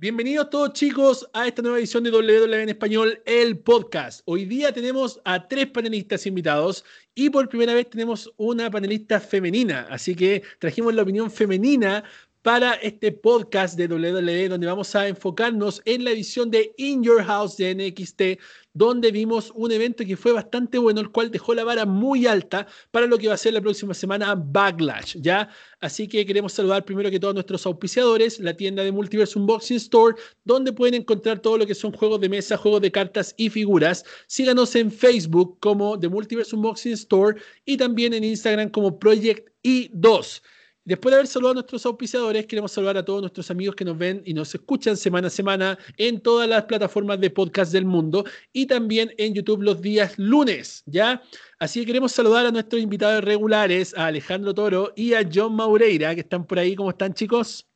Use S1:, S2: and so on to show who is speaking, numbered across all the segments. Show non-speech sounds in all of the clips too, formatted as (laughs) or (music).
S1: Bienvenidos todos chicos a esta nueva edición de WWE en español, el podcast. Hoy día tenemos a tres panelistas invitados y por primera vez tenemos una panelista femenina, así que trajimos la opinión femenina para este podcast de WWE donde vamos a enfocarnos en la edición de In Your House de NXT donde vimos un evento que fue bastante bueno, el cual dejó la vara muy alta para lo que va a ser la próxima semana Backlash, ¿ya? Así que queremos saludar primero que todos nuestros auspiciadores, la tienda de Multiverse Unboxing Store, donde pueden encontrar todo lo que son juegos de mesa, juegos de cartas y figuras. Síganos en Facebook como The Multiverse Unboxing Store y también en Instagram como Project I2. Después de haber saludado a nuestros auspiciadores, queremos saludar a todos nuestros amigos que nos ven y nos escuchan semana a semana en todas las plataformas de podcast del mundo y también en YouTube los días lunes, ¿ya? Así que queremos saludar a nuestros invitados regulares, a Alejandro Toro y a John Maureira, que están por ahí. ¿Cómo están, chicos?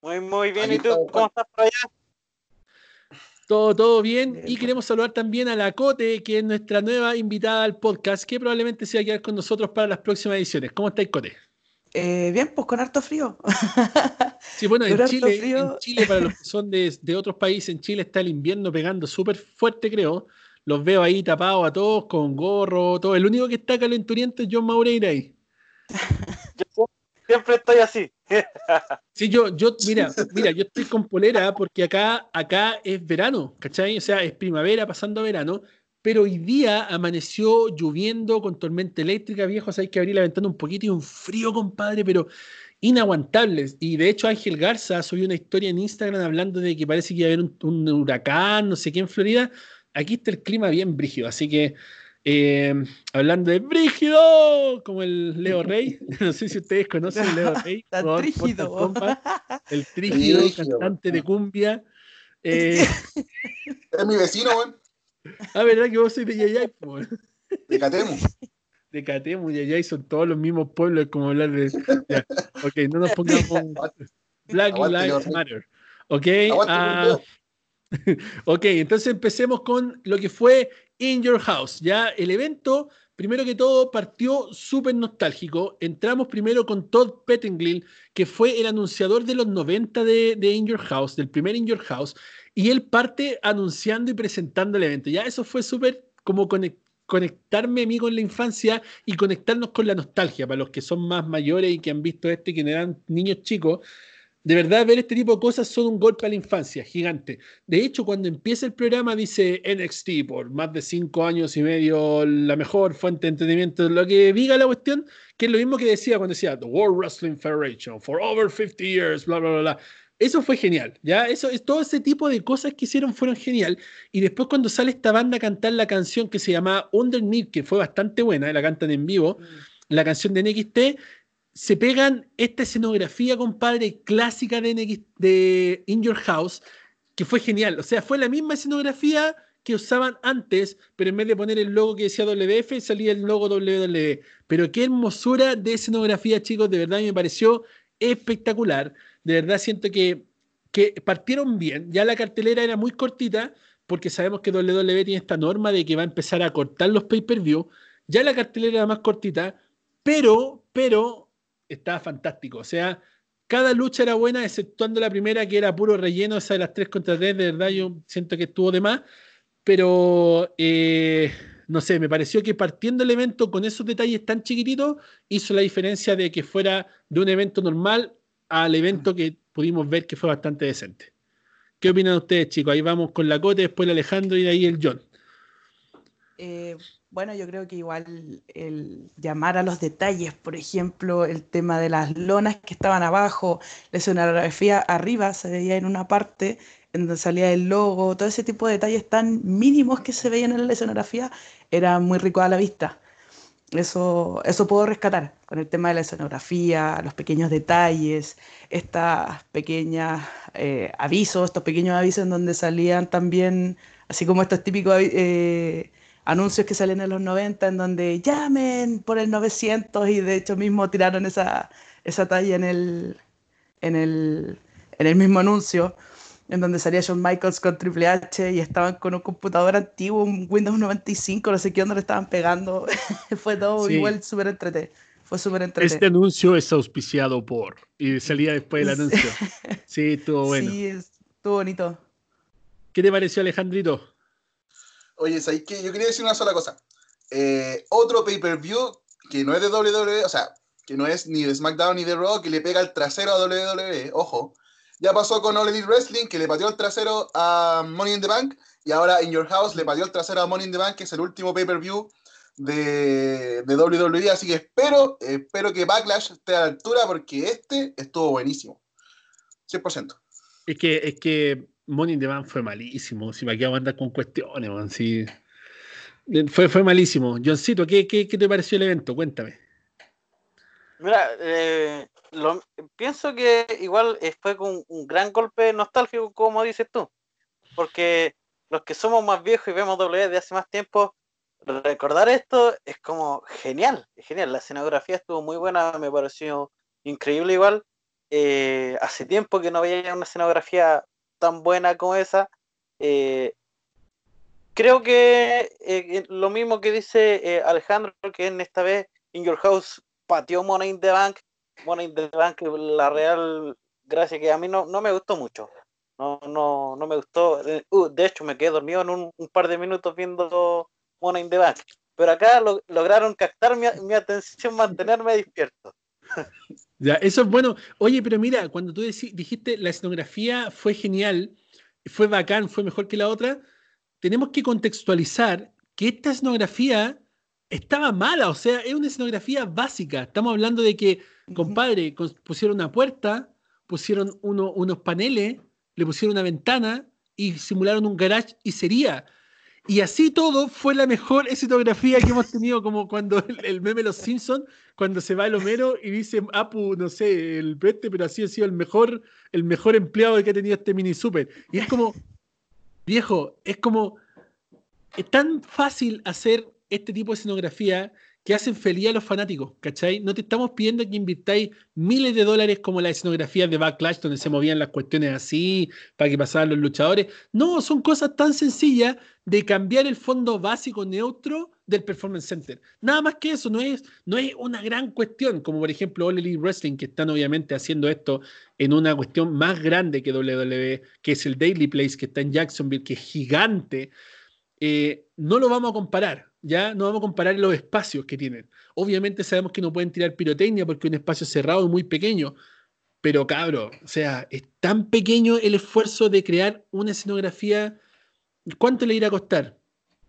S2: Muy, muy bien. ¿Y tú? ¿Cómo estás por allá?
S1: Todo, todo bien. Y queremos saludar también a la Cote, que es nuestra nueva invitada al podcast, que probablemente se va a quedar con nosotros para las próximas ediciones. ¿Cómo estáis, Cote?
S3: Eh, bien, pues con harto frío. (laughs)
S1: Sí, bueno, en Chile, para los (laughs) que son de, otros países, en Chile está el invierno pegando súper fuerte, creo. Los veo ahí tapados a todos, con gorro, todo. El único que está calenturiento es John Maureira ahí. (laughs)
S2: Yo siempre estoy así.
S1: Sí, yo, yo, mira, mira, yo estoy con polera porque acá, acá es verano, ¿cachai? O sea, es primavera pasando a verano, pero hoy día amaneció lloviendo con tormenta eléctrica, viejo, hay que abrir la ventana un poquito y un frío, compadre, pero inaguantables. Y de hecho Ángel Garza subió una historia en Instagram hablando de que parece que iba a haber un, huracán, no sé qué, en Florida. Aquí está el clima bien brígido, así que eh, hablando de brígido, como el Leo Rey, (laughs) (laughs) no sé si ustedes conocen a Leo (laughs) Rey.
S3: trígido.
S1: el trígido, cantante de cumbia.
S4: Eh, es mi vecino, güey.
S1: Ah, ¿verdad que vos sois de Yayay?
S4: De Catemu. (laughs)
S1: De Catemu y Yayay son todos los mismos pueblos, como hablar de. Ok, no nos pongamos. (laughs) Black Lives Matter. Ok. Uh, (laughs) ok, entonces empecemos con lo que fue In Your House. Ya el evento, primero que todo, partió súper nostálgico. Entramos primero con Todd Pettingill, que fue el anunciador de los 90 de, de In Your House, del primer In Your House y él parte anunciando y presentando el evento. Ya eso fue súper como conectarme a mí con la infancia y conectarnos con la nostalgia para los que son más mayores y que han visto esto y que eran niños chicos. De verdad, ver este tipo de cosas son un golpe a la infancia, gigante. De hecho, cuando empieza el programa dice NXT por más de cinco años y medio, la mejor fuente de entretenimiento, lo que diga la cuestión, que es lo mismo que decía cuando decía The World Wrestling Federation for over 50 years, bla, bla, bla, bla. Eso fue genial, ¿ya? Eso, todo ese tipo de cosas que hicieron fueron genial. Y después cuando sale esta banda a cantar la canción que se llama Underneath, que fue bastante buena, la cantan en vivo, mm. la canción de NXT, se pegan esta escenografía, compadre, clásica de, NXT, de In Your House, que fue genial. O sea, fue la misma escenografía que usaban antes, pero en vez de poner el logo que decía WF, salía el logo WWE. Pero qué hermosura de escenografía, chicos, de verdad me pareció espectacular de verdad siento que, que partieron bien. Ya la cartelera era muy cortita, porque sabemos que WWE tiene esta norma de que va a empezar a cortar los pay-per-view. Ya la cartelera era más cortita, pero, pero estaba fantástico. O sea, cada lucha era buena, exceptuando la primera que era puro relleno, esa de las 3 contra 3, de verdad yo siento que estuvo de más. Pero, eh, no sé, me pareció que partiendo el evento con esos detalles tan chiquititos, hizo la diferencia de que fuera de un evento normal al evento que pudimos ver que fue bastante decente. ¿Qué opinan ustedes, chicos? Ahí vamos con la Cote, después el Alejandro y de ahí el John.
S3: Eh, bueno, yo creo que igual el llamar a los detalles, por ejemplo, el tema de las lonas que estaban abajo, la escenografía arriba se veía en una parte en donde salía el logo, todo ese tipo de detalles tan mínimos que se veían en la escenografía, era muy rico a la vista. Eso, eso puedo rescatar con el tema de la escenografía, los pequeños detalles, estos pequeños eh, avisos, estos pequeños avisos en donde salían también, así como estos típicos eh, anuncios que salen en los 90, en donde llamen por el 900 y de hecho mismo tiraron esa, esa talla en el, en el, en el mismo anuncio en donde salía Shawn Michaels con Triple H y estaban con un computador antiguo, un Windows 95, no sé qué onda le estaban pegando. (laughs) Fue todo igual súper entretenido. Fue súper entretenido.
S1: Este anuncio es auspiciado por. Y salía después el anuncio. Sí, estuvo (laughs) bueno.
S3: Sí, Estuvo bonito.
S1: ¿Qué te pareció, Alejandrito?
S4: Oye, ¿sabes qué? Yo quería decir una sola cosa. Eh, otro pay-per-view que no es de WWE, o sea, que no es ni de SmackDown ni de Raw, que le pega el trasero a WWE, ojo. Ya pasó con All Elite Wrestling, que le pateó el trasero a Money in the Bank, y ahora In Your House le pateó el trasero a Money in the Bank, que es el último pay-per-view de, de, WWE, así que espero, espero que Backlash esté a la altura, porque este estuvo buenísimo. 100%.
S1: Es que, es que Money in the Bank fue malísimo, si me quedo andar con cuestiones, man, sí. Fue, fue malísimo. Johncito, ¿qué, qué, qué te pareció el evento? Cuéntame.
S2: Mira, eh, pienso que igual fue un, un, gran golpe nostálgico, como dices tú, porque los que somos más viejos y vemos W de hace más tiempo, recordar esto es como genial, es genial. La escenografía estuvo muy buena, me pareció increíble igual. Eh, hace tiempo que no veía una escenografía tan buena como esa. Eh, creo que eh, lo mismo que dice eh, Alejandro, que en esta vez In Your House pateó Money in the Bank. Money in the Bank, la real gracia que a mí no, no me gustó mucho. No, no, no me gustó. Uh, de hecho, me quedé dormido en un, par de minutos viendo Money in the Bank. Pero acá lo, lograron captar mi, mi, atención, mantenerme despierto. (laughs)
S1: Ya, eso es bueno. Oye, pero mira, cuando tú dijiste la escenografía fue genial, fue bacán, fue mejor que la otra, tenemos que contextualizar que esta escenografía estaba mala, o sea, es una escenografía básica. Estamos hablando de que, compadre, pusieron una puerta, pusieron uno, unos paneles, le pusieron una ventana y simularon un garage y sería. Y así todo fue la mejor escenografía que hemos tenido, como cuando el, el meme Los Simpsons, cuando se va el Homero y dice, Apu, no sé, el peste, pero así ha sido el mejor, el mejor empleado que ha tenido este mini super. Y es como, viejo, es como, es tan fácil hacer este tipo de escenografía que hacen feliz a los fanáticos, ¿cachai? No te estamos pidiendo que invirtáis miles de dólares como la escenografía de Backlash, donde se movían las cuestiones así, para que pasaran los luchadores. No, son cosas tan sencillas de cambiar el fondo básico neutro del Performance Center. Nada más que eso, no es, no es una gran cuestión, como por ejemplo All Elite Wrestling, que están obviamente haciendo esto en una cuestión más grande que WWE, que es el Daily Place, que está en Jacksonville, que es gigante. Eh, no lo vamos a comparar, ya no vamos a comparar los espacios que tienen. Obviamente sabemos que no pueden tirar pirotecnia porque es un espacio cerrado y muy pequeño, pero cabro, o sea, es tan pequeño el esfuerzo de crear una escenografía. ¿Cuánto le irá a costar?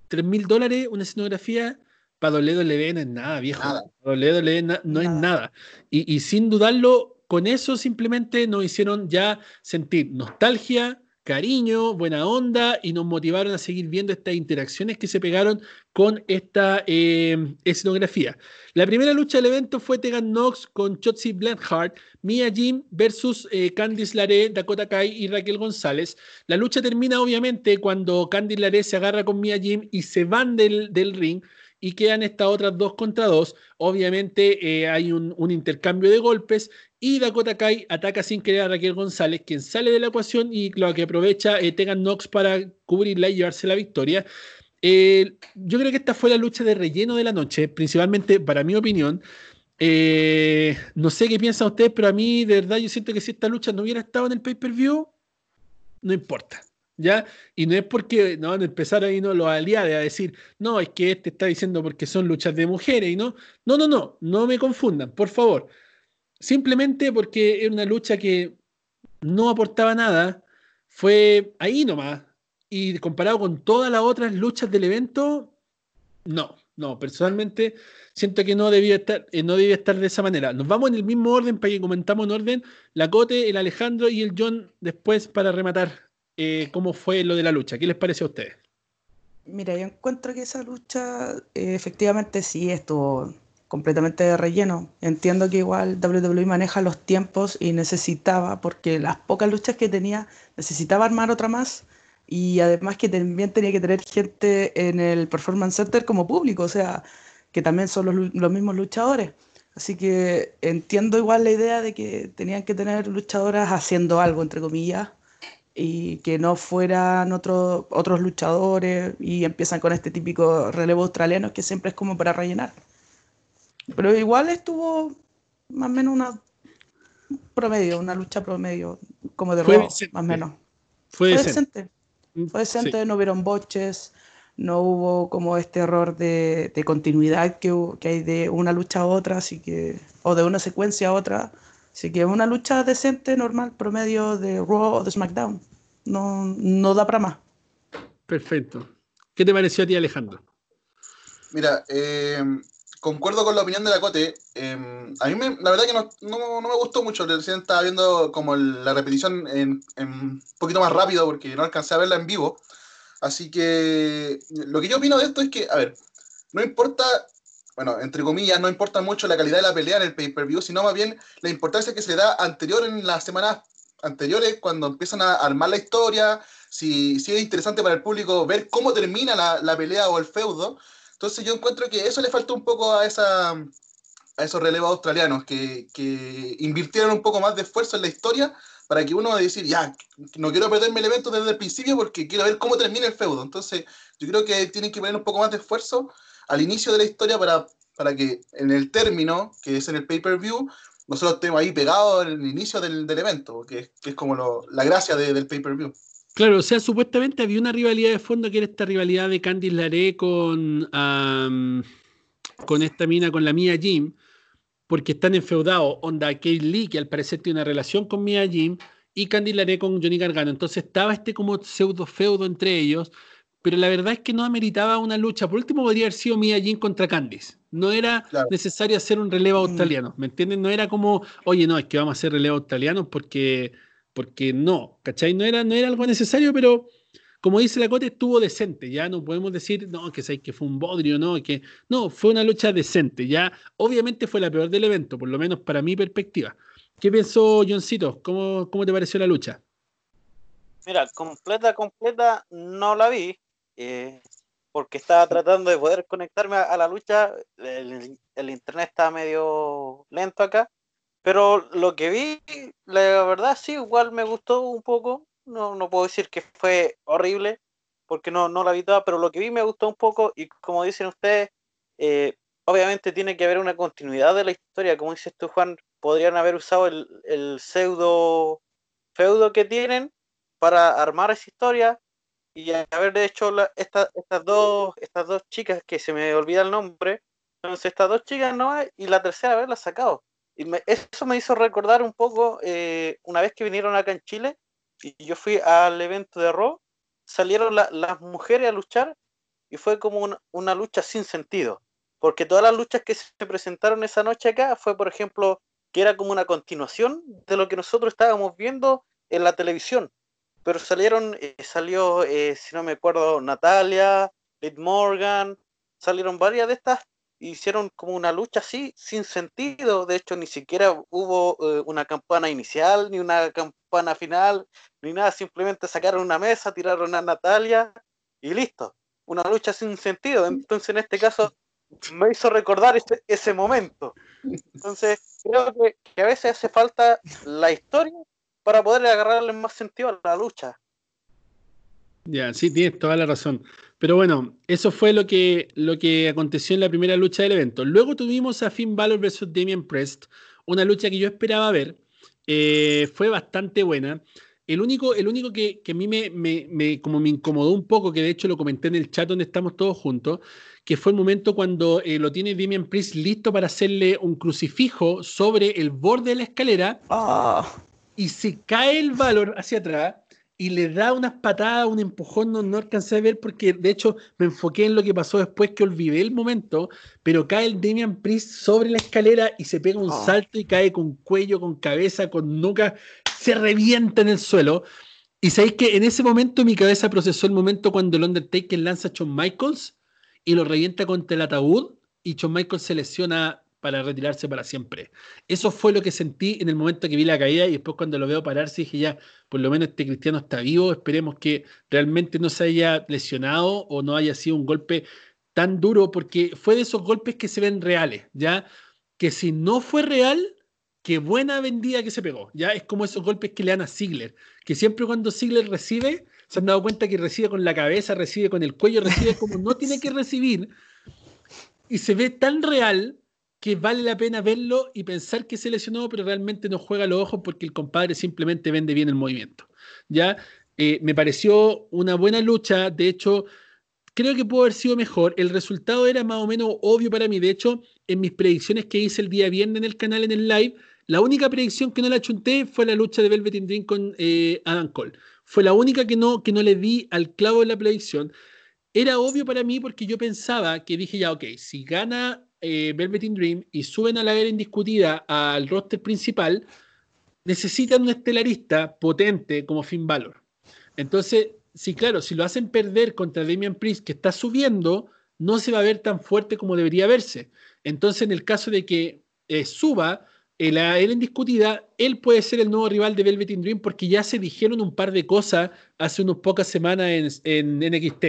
S1: ¿3 mil dólares una escenografía? Para WWE no es nada, viejo.
S4: Nada.
S1: Para WWE no, no es nada. Y, y sin dudarlo, con eso simplemente nos hicieron ya sentir nostalgia, cariño, buena onda y nos motivaron a seguir viendo estas interacciones que se pegaron con esta eh, escenografía. La primera lucha del evento fue Tegan Knox con Chotzi Blanchard, Mia Jim versus eh, Candice Laré, Dakota Kai y Raquel González. La lucha termina obviamente cuando Candice Laré se agarra con Mia Jim y se van del, del ring y quedan estas otras dos contra dos. Obviamente eh, hay un, un, intercambio de golpes y Dakota Kai ataca sin querer a Raquel González, quien sale de la ecuación y lo que aprovecha eh, Tegan Knox para cubrirla y llevarse la victoria. Eh, yo creo que esta fue la lucha de relleno de la noche, principalmente para mi opinión. Eh, no sé qué piensan ustedes, pero a mí de verdad yo siento que si esta lucha no hubiera estado en el pay-per-view, no importa. ¿Ya? Y no es porque no van a empezar ahí ¿no? los aliados a decir, no, es que este está diciendo porque son luchas de mujeres y no. No, no, no, no me confundan, por favor. Simplemente porque era una lucha que no aportaba nada, fue ahí nomás. Y comparado con todas las otras luchas del evento, no, no, personalmente siento que no debía estar, eh, no debía estar de esa manera. Nos vamos en el mismo orden para que comentamos en orden la Cote, el Alejandro y el John después para rematar eh, cómo fue lo de la lucha. ¿Qué les parece a ustedes?
S3: Mira, yo encuentro que esa lucha eh, efectivamente sí estuvo completamente de relleno. Entiendo que igual WWE maneja los tiempos y necesitaba, porque las pocas luchas que tenía, necesitaba armar otra más y además que también tenía que tener gente en el Performance Center como público, o sea, que también son los, los mismos luchadores. Así que entiendo igual la idea de que tenían que tener luchadoras haciendo algo, entre comillas, y que no fueran otro, otros luchadores y empiezan con este típico relevo australiano que siempre es como para rellenar. Pero igual estuvo más o menos una promedio, una lucha promedio, como de
S1: decente.
S3: más o menos.
S1: Fue, decente.
S3: Mm, Fue decente, no hubieron boches, no hubo como este error de, continuidad que, que, hay de una lucha a otra, así que, o de una secuencia a otra. Así que es una lucha decente, normal, promedio de Raw o de SmackDown. No, no da para más.
S1: Perfecto. ¿Qué te pareció a ti, Alejandro?
S4: Mira, eh, concuerdo con la opinión de la Cote. Em, a mí, la verdad que no, me gustó mucho. Recién estaba viendo como la repetición en, un poquito más rápido porque no alcancé a verla en vivo. Así que lo que yo opino de esto es que, a ver, no importa, bueno, entre comillas, no importa mucho la calidad de la pelea en el pay-per-view, sino más bien la importancia que se da anterior en las semanas anteriores, cuando empiezan a armar la historia, si, si es interesante para el público ver cómo termina la, la pelea o el feudo, entonces yo encuentro que eso le faltó un poco a, esa, a esos relevos australianos, que, que invirtieron un poco más de esfuerzo en la historia para que uno decir, ya, no quiero perderme el evento desde el principio porque quiero ver cómo termina el feudo. Entonces yo creo que tienen que poner un poco más de esfuerzo al inicio de la historia para, para que en el término, que es en el pay-per-view, nosotros estemos ahí pegados en el inicio del, del evento, que, que, es como lo, la gracia de, del pay-per-view.
S1: Claro, o sea, supuestamente había una rivalidad de fondo que era esta rivalidad de Candice Laré con, con esta mina, con la Mia Jim, porque están enfeudados. Onda Kate Lee, que al parecer tiene una relación con Mia Jim, y Candice Laré con Johnny Gargano. Entonces estaba este como pseudo feudo entre ellos, pero la verdad es que no ameritaba una lucha. Por último, podría haber sido Mia Jim contra Candice. No era necesario hacer un relevo mm. australiano, ¿me entienden? No era como, oye, no, es que vamos a hacer relevo australiano porque porque no, ¿cachai? No era, no era algo necesario, pero como dice la Cote, estuvo decente, ya no podemos decir, no, que, que fue un bodrio, no, que no, fue una lucha decente, ya obviamente fue la peor del evento, por lo menos para mi perspectiva. ¿Qué pensó Johncito? ¿Cómo, cómo te pareció la lucha?
S2: Mira, completa, completa, no la vi, eh, porque estaba tratando de poder conectarme a, la lucha, el, el, internet estaba medio lento acá, pero lo que vi, la verdad sí, igual me gustó un poco. No, no puedo decir que fue horrible, porque no, no la vi toda, pero lo que vi me gustó un poco y como dicen ustedes, eh, obviamente tiene que haber una continuidad de la historia. Como dices tú, Juan, podrían haber usado el, el pseudo feudo que tienen para armar esa historia y haber hecho la, estas dos estas dos chicas que se me olvida el nombre entonces estas dos chicas no y la tercera haberla sacado y eso me hizo recordar un poco eh, una vez que vinieron acá en Chile y yo fui al evento de Raw, salieron las mujeres a luchar y fue como una, lucha sin sentido. Porque todas las luchas que se presentaron esa noche acá fue, por ejemplo, que era como una continuación de lo que nosotros estábamos viendo en la televisión. Pero salieron, eh, salió, eh, si no me acuerdo, Natalia, Liv Morgan, salieron varias de estas hicieron como una lucha así, sin sentido. De hecho, ni siquiera hubo eh, una campana inicial, ni una campana final, ni nada. Simplemente sacaron una mesa, tiraron a Natalia y listo. Una lucha sin sentido. Entonces, en este caso, me hizo recordar ese, ese momento. Entonces, creo que, que, a veces hace falta la historia para poder agarrarle más sentido a la lucha.
S1: Ya, sí, tienes toda la razón. Pero bueno, eso fue lo que, lo que aconteció en la primera lucha del evento. Luego tuvimos a Finn Balor versus Damian Priest, una lucha que yo esperaba ver. Eh, fue bastante buena. El único, el único que, que a mí me, me, como me incomodó un poco, que de hecho lo comenté en el chat donde estamos todos juntos, que fue el momento cuando eh, lo tiene Damian Priest listo para hacerle un crucifijo sobre el borde de la escalera
S3: ah.
S1: y se cae el valor hacia atrás y le da unas patadas, un empujón, no, no alcancé a ver porque de hecho me enfoqué en lo que pasó después que olvidé el momento, pero cae el Damian Priest sobre la escalera y se pega un ah. salto y cae con cuello, con cabeza, con nuca, se revienta en el suelo. Y sabéis que en ese momento mi cabeza procesó el momento cuando el Undertaker lanza a Shawn Michaels y lo revienta contra el ataúd y Shawn Michaels se lesiona para retirarse para siempre. Eso fue lo que sentí en el momento que vi la caída y después cuando lo veo pararse dije ya, por lo menos este cristiano está vivo, esperemos que realmente no se haya lesionado o no haya sido un golpe tan duro, porque fue de esos golpes que se ven reales, ¿ya? Que si no fue real, qué buena vendida que se pegó, ¿ya? Es como esos golpes que le dan a Ziggler, que siempre cuando Ziggler recibe, se han dado cuenta que recibe con la cabeza, recibe con el cuello, recibe como no tiene que (laughs) recibir, y se ve tan real que vale la pena verlo y pensar que se lesionó, pero realmente no juega los ojos porque el compadre simplemente vende bien el movimiento. ¿ya? Eh, me pareció una buena lucha. De hecho, creo que pudo haber sido mejor. El resultado era más o menos obvio para mí. De hecho, en mis predicciones que hice el día viernes en el canal, en el live, la única predicción que no la chunté fue la lucha de Velvet in Dream con eh, Adam Cole. Fue la única que no, que no le di al clavo de la predicción. Era obvio para mí porque yo pensaba que dije ya, ok, si gana eh, Velvet in Dream y suben a la era indiscutida al roster principal, necesitan un estelarista potente como Finn Balor. Entonces, sí, claro, si lo hacen perder contra Damian Priest, que está subiendo, no se va a ver tan fuerte como debería verse. Entonces, en el caso de que eh, suba eh, la era indiscutida, él puede ser el nuevo rival de Velvet in Dream porque ya se dijeron un par de cosas hace unas pocas semanas en, en NXT.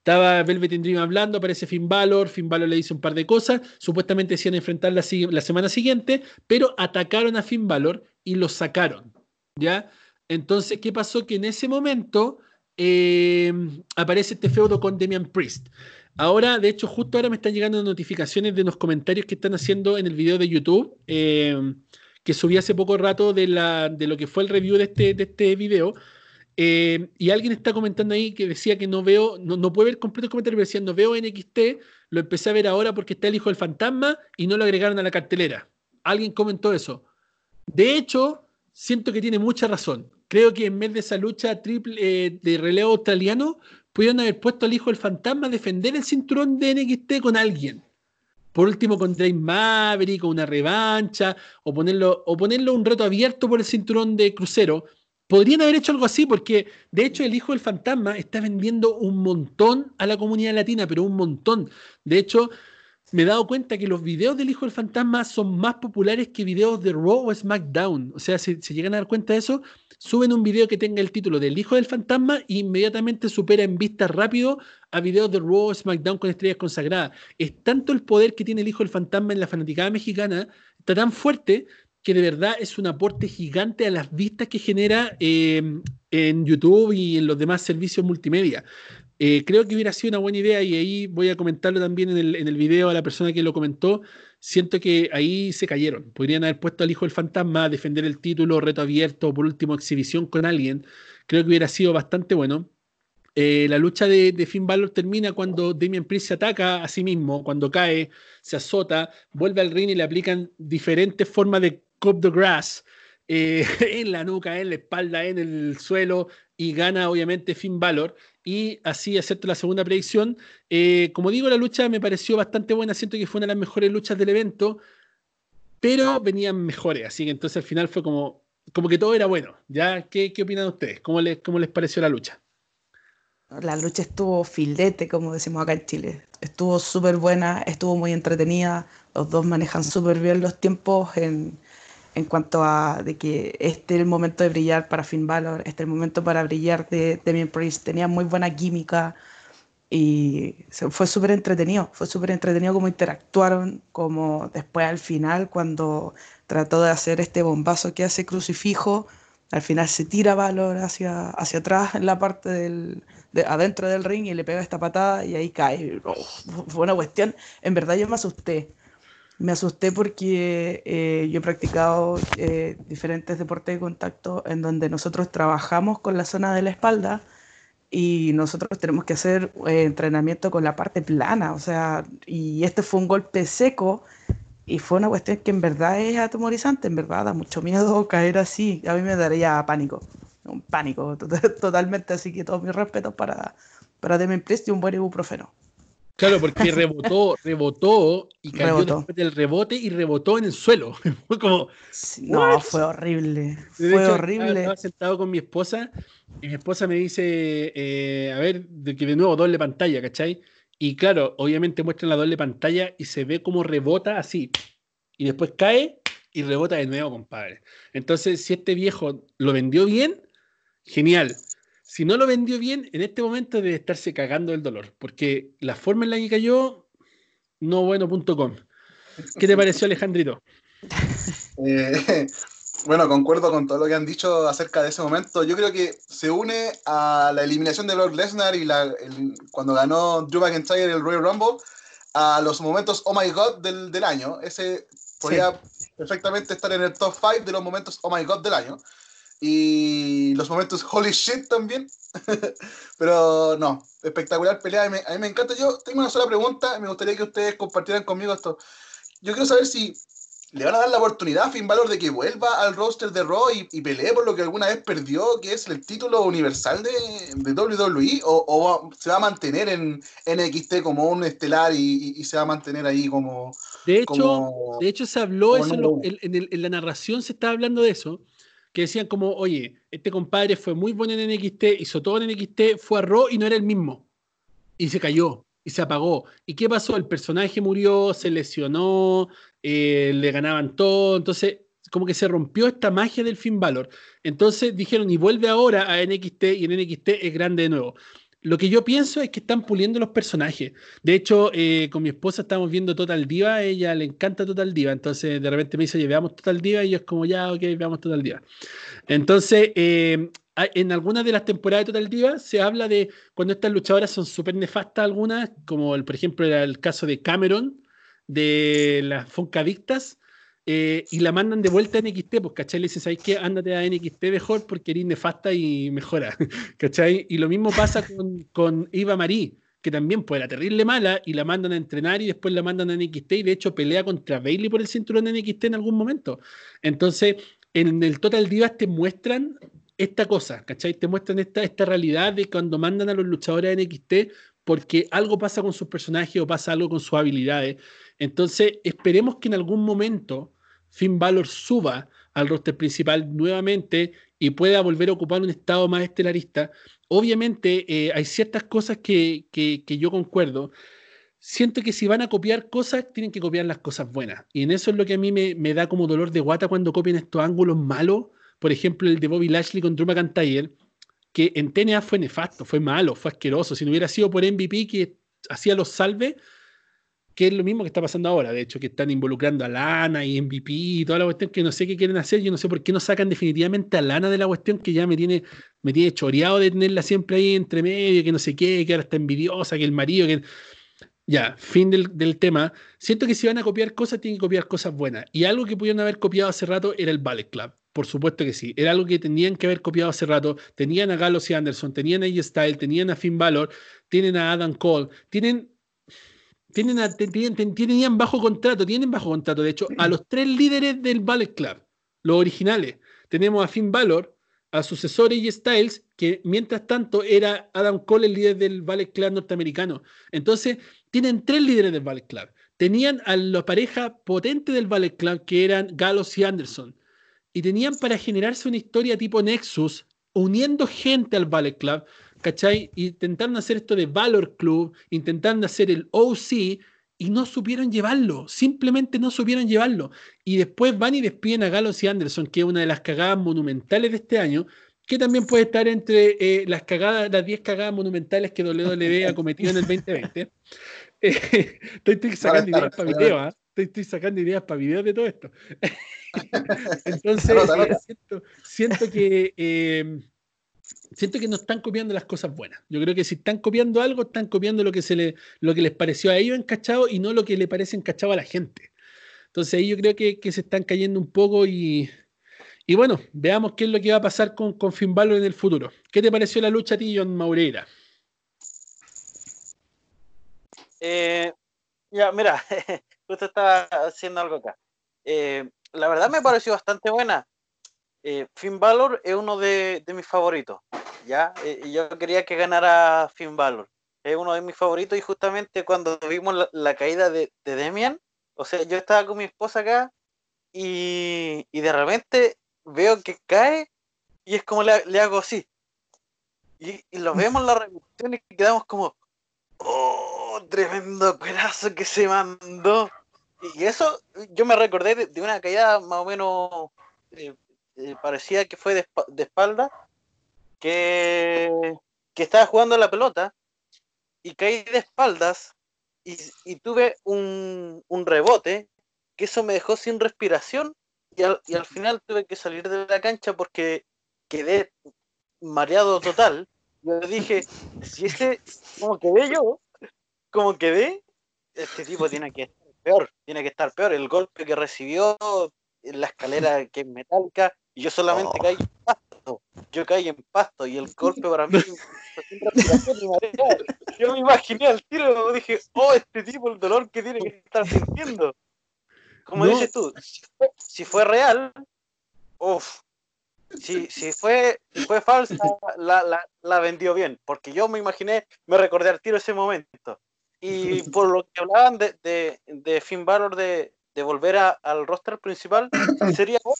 S1: Estaba Velvet in Dream hablando, aparece Finn Balor, Finn Balor le dice un par de cosas, supuestamente decían enfrentar la, semana siguiente, pero atacaron a Finn Balor y lo sacaron, ¿ya? Entonces, ¿qué pasó? Que en ese momento eh, aparece este feudo con Damian Priest. Ahora, de hecho, justo ahora me están llegando notificaciones de los comentarios que están haciendo en el video de YouTube, eh, que subí hace poco rato de, la, de lo que fue el review de este, de este video, eh, y alguien está comentando ahí que decía que no veo, no, puede ver completo el comentario, pero decía no veo NXT, lo empecé a ver ahora porque está el hijo del fantasma y no lo agregaron a la cartelera. Alguien comentó eso. De hecho, siento que tiene mucha razón. Creo que en vez de esa lucha triple eh, de relevo australiano, pudieron haber puesto al hijo del fantasma a defender el cinturón de NXT con alguien. Por último, con Drake Maverick, con una revancha, o ponerlo, o ponerlo un reto abierto por el cinturón de crucero Podrían haber hecho algo así porque, de hecho, el Hijo del Fantasma está vendiendo un montón a la comunidad latina, pero un montón. De hecho, me he dado cuenta que los videos del Hijo del Fantasma son más populares que videos de Raw o SmackDown. O sea, si se llegan a dar cuenta de eso, suben un video que tenga el título del Hijo del Fantasma e inmediatamente supera en vista rápido a videos de Raw o SmackDown con estrellas consagradas. Es tanto el poder que tiene el Hijo del Fantasma en la fanaticada mexicana, está tan fuerte que de verdad es un aporte gigante a las vistas que genera eh, en YouTube y en los demás servicios multimedia. Eh, creo que hubiera sido una buena idea y ahí voy a comentarlo también en el, en el video a la persona que lo comentó. Siento que ahí se cayeron. Podrían haber puesto al hijo del fantasma, defender el título, reto abierto, por último, exhibición con alguien. Creo que hubiera sido bastante bueno. Eh, la lucha de, de, Finn Balor termina cuando Damian Priest se ataca a sí mismo, cuando cae, se azota, vuelve al ring y le aplican diferentes formas de Cop the Grass eh, (laughs) en la nuca, en la espalda, en el suelo y gana obviamente Finn Balor y así acepto la segunda predicción. Eh, como digo, la lucha me pareció bastante buena, siento que fue una de las mejores luchas del evento, pero venían mejores, así que entonces al final fue como, como que todo era bueno. ¿Ya? ¿Qué, qué opinan ustedes? ¿Cómo les, ¿Cómo les pareció la lucha?
S3: La lucha estuvo filete, como decimos acá en Chile. Estuvo súper buena, estuvo muy entretenida. Los dos manejan súper bien los tiempos en, en cuanto a de que este es el momento de brillar para Finn Balor, este es el momento para brillar de Damian Priest, tenía muy buena química y fue súper entretenido, fue súper entretenido cómo interactuaron, como después al final cuando trató de hacer este bombazo que hace Crucifijo, al final se tira Balor hacia, hacia atrás en la parte del, de, adentro del ring y le pega esta patada y ahí cae. Oh, fue una cuestión, en verdad yo me asusté me asusté porque eh, yo he practicado eh, diferentes deportes de contacto en donde nosotros trabajamos con la zona de la espalda y nosotros tenemos que hacer eh, entrenamiento con la parte plana, o sea, y este fue un golpe seco y fue una cuestión que en verdad es atemorizante, en verdad da mucho miedo (laughs) caer así, a mí me daría pánico, un pánico (laughs) totalmente, así que todos mis respetos para, para Priest y un buen ibuprofeno.
S1: Claro, porque (laughs) rebotó, rebotó y cayó después del rebote y rebotó en el suelo. (laughs) fue como.
S3: no, fue horrible. fue horrible.
S1: Estaba, sentado con mi esposa y mi esposa me dice: eh, A ver, de que de nuevo doble pantalla, ¿cachai? Y claro, obviamente muestran la doble pantalla y se ve como rebota así. Y después cae y rebota de nuevo, compadre. Entonces, si este viejo lo vendió bien, genial si no lo vendió bien, en este momento debe estarse cagando el dolor, porque la forma en la que cayó, no bueno.com. ¿Qué te pareció, Alejandrito? (laughs)
S4: Eh, bueno, concuerdo con todo lo que han dicho acerca de ese momento. Yo creo que se une a la eliminación de Brock Lesnar y la, cuando ganó Drew McIntyre el Royal Rumble a los momentos Oh My God del, del año. Ese podría perfectamente estar en el top 5 de los momentos Oh My God del año. Y los momentos holy shit también. (laughs) Pero no, espectacular pelea. A mí, me encanta. Yo tengo una sola pregunta. Me gustaría que ustedes compartieran conmigo esto. Yo quiero saber si le van a dar la oportunidad a Finn Balor de que vuelva al roster de Raw y, pelee por lo que alguna vez perdió, que es el título universal de, WWE, o, se va a mantener en NXT como un estelar y, se va a mantener ahí como.
S1: De hecho, de hecho se habló eso en, la narración, se estaba hablando de eso que decían como, oye, este compadre fue muy bueno en NXT, hizo todo en NXT, fue a Raw y no era el mismo. Y se cayó, y se apagó. ¿Y qué pasó? El personaje murió, se lesionó, eh, le ganaban todo, entonces como que se rompió esta magia del Finn Balor. Entonces dijeron, y vuelve ahora a NXT, y en NXT es grande de nuevo. Lo que yo pienso es que están puliendo los personajes. De hecho, eh, con mi esposa estamos viendo Total Diva, a ella le encanta Total Diva, entonces de repente me dice, oye, veamos Total Diva, y yo es como, ya, ok, veamos Total Diva. Entonces, eh, en algunas de las temporadas de Total Diva se habla de cuando estas luchadoras son súper nefastas algunas, como el, por ejemplo era el caso de Cameron, de las Foncadictas, eh, y la mandan de vuelta a NXT, pues, ¿cachai? Le dicen, ¿sabes qué? Ándate a NXT mejor porque eres nefasta y mejora, (laughs) ¿cachai? Y lo mismo pasa con, con Eva Marie, que también pues era terrible mala y la mandan a entrenar y después la mandan a NXT y de hecho pelea contra Bailey por el cinturón de NXT en algún momento. Entonces, en el Total Divas te muestran esta cosa, ¿cachai? Te muestran esta, esta realidad de cuando mandan a los luchadores a NXT porque algo pasa con sus personajes o pasa algo con sus habilidades. Entonces, esperemos que en algún momento Finn Balor suba al roster principal nuevamente y pueda volver a ocupar un estado más estelarista. Obviamente eh, hay ciertas cosas que, yo concuerdo. Siento que si van a copiar cosas, tienen que copiar las cosas buenas. Y en eso es lo que a mí me, da como dolor de guata cuando copian estos ángulos malos. Por ejemplo, el de Bobby Lashley con Drew McIntyre, que en TNA fue nefasto, fue malo, fue asqueroso. Si no hubiera sido por MVP que hacía los salves, que es lo mismo que está pasando ahora, de hecho, que están involucrando a Lana y MVP y toda la cuestión que no sé qué quieren hacer, yo no sé por qué no sacan definitivamente a Lana de la cuestión que ya me tiene, me tiene choreado de tenerla siempre ahí entre medio, que no sé qué, que ahora está envidiosa, que el marido, que... Ya, fin del, del tema. Siento que si van a copiar cosas, tienen que copiar cosas buenas. Y algo que pudieron haber copiado hace rato era el Ballet Club. Por supuesto que sí. Era algo que tenían que haber copiado hace rato. Tenían a Gallows y Anderson, tenían a A-Style, tenían a Finn Balor, tienen a Adam Cole, tienen tienen, bajo contrato, tienen bajo contrato, de hecho, a los tres líderes del Ballet Club, los originales. Tenemos a Finn Balor, a sucesor y Styles, que mientras tanto era Adam Cole el líder del Ballet Club norteamericano. Entonces, tienen tres líderes del Ballet Club. Tenían a la pareja potente del Ballet Club, que eran Gallows y Anderson. Y tenían para generarse una historia tipo Nexus, uniendo gente al Ballet Club, ¿cachai? Intentaron hacer esto de Valor Club, intentaron hacer el OC y no supieron llevarlo, simplemente no supieron llevarlo. Y después van y despiden a Gallows y Anderson, que es una de las cagadas monumentales de este año, que también puede estar entre eh, las cagadas, las 10 cagadas monumentales que WWE (laughs) ha cometido en el 2020. (laughs) Eh, estoy, sacando ideas para video, ¿ah? estoy, sacando ideas para videos de todo esto. (laughs) Entonces, eh, siento, siento, que siento que no están copiando las cosas buenas. Yo creo que si están copiando algo, están copiando lo que, se le, lo que les pareció a ellos encachado y no lo que le parece encachado a la gente. Entonces ahí yo creo que, se están cayendo un poco y, y, bueno, veamos qué es lo que va a pasar con, con Finn Balor en el futuro. ¿Qué te pareció la lucha a ti, John Maureira?
S2: Eh, ya, mira, (laughs) usted está haciendo algo acá. Eh, la verdad me pareció bastante buena. Eh, Finn Balor es uno de, mis favoritos, ¿ya? Eh, y yo quería que ganara Finn Balor. Es uno de mis favoritos y justamente cuando vimos la, caída de, Demian, o sea, yo estaba con mi esposa acá y, de repente veo que cae y es como le, hago así. Y, lo vemos en la revisión y quedamos como, oh, tremendo pedazo que se mandó. Y eso yo me recordé de, una caída más o menos eh, eh, parecía que fue de, espalda, que, estaba jugando la pelota y caí de espaldas y, tuve un, rebote que eso me dejó sin respiración y al, y al final tuve que salir de la cancha porque quedé mareado total. Yo dije, si ese, como quedé yo, como quedé, este tipo tiene que estar peor, tiene que estar peor. El golpe que recibió, la escalera que es metálica, y yo solamente oh. caí yo caí en pasto y el (laughs) golpe para mí yo me imaginé al tiro, dije, oh, este tipo, el dolor que tiene que estar sintiendo. Como dices tú, si fue, real, uff, si, si, fue, fue falsa, la, la, vendió bien, porque yo me imaginé, me recordé al tiro ese momento. Y (laughs) por lo que hablaban de, de, de Finn Balor de, de volver al roster principal, (clears throat) sería bueno,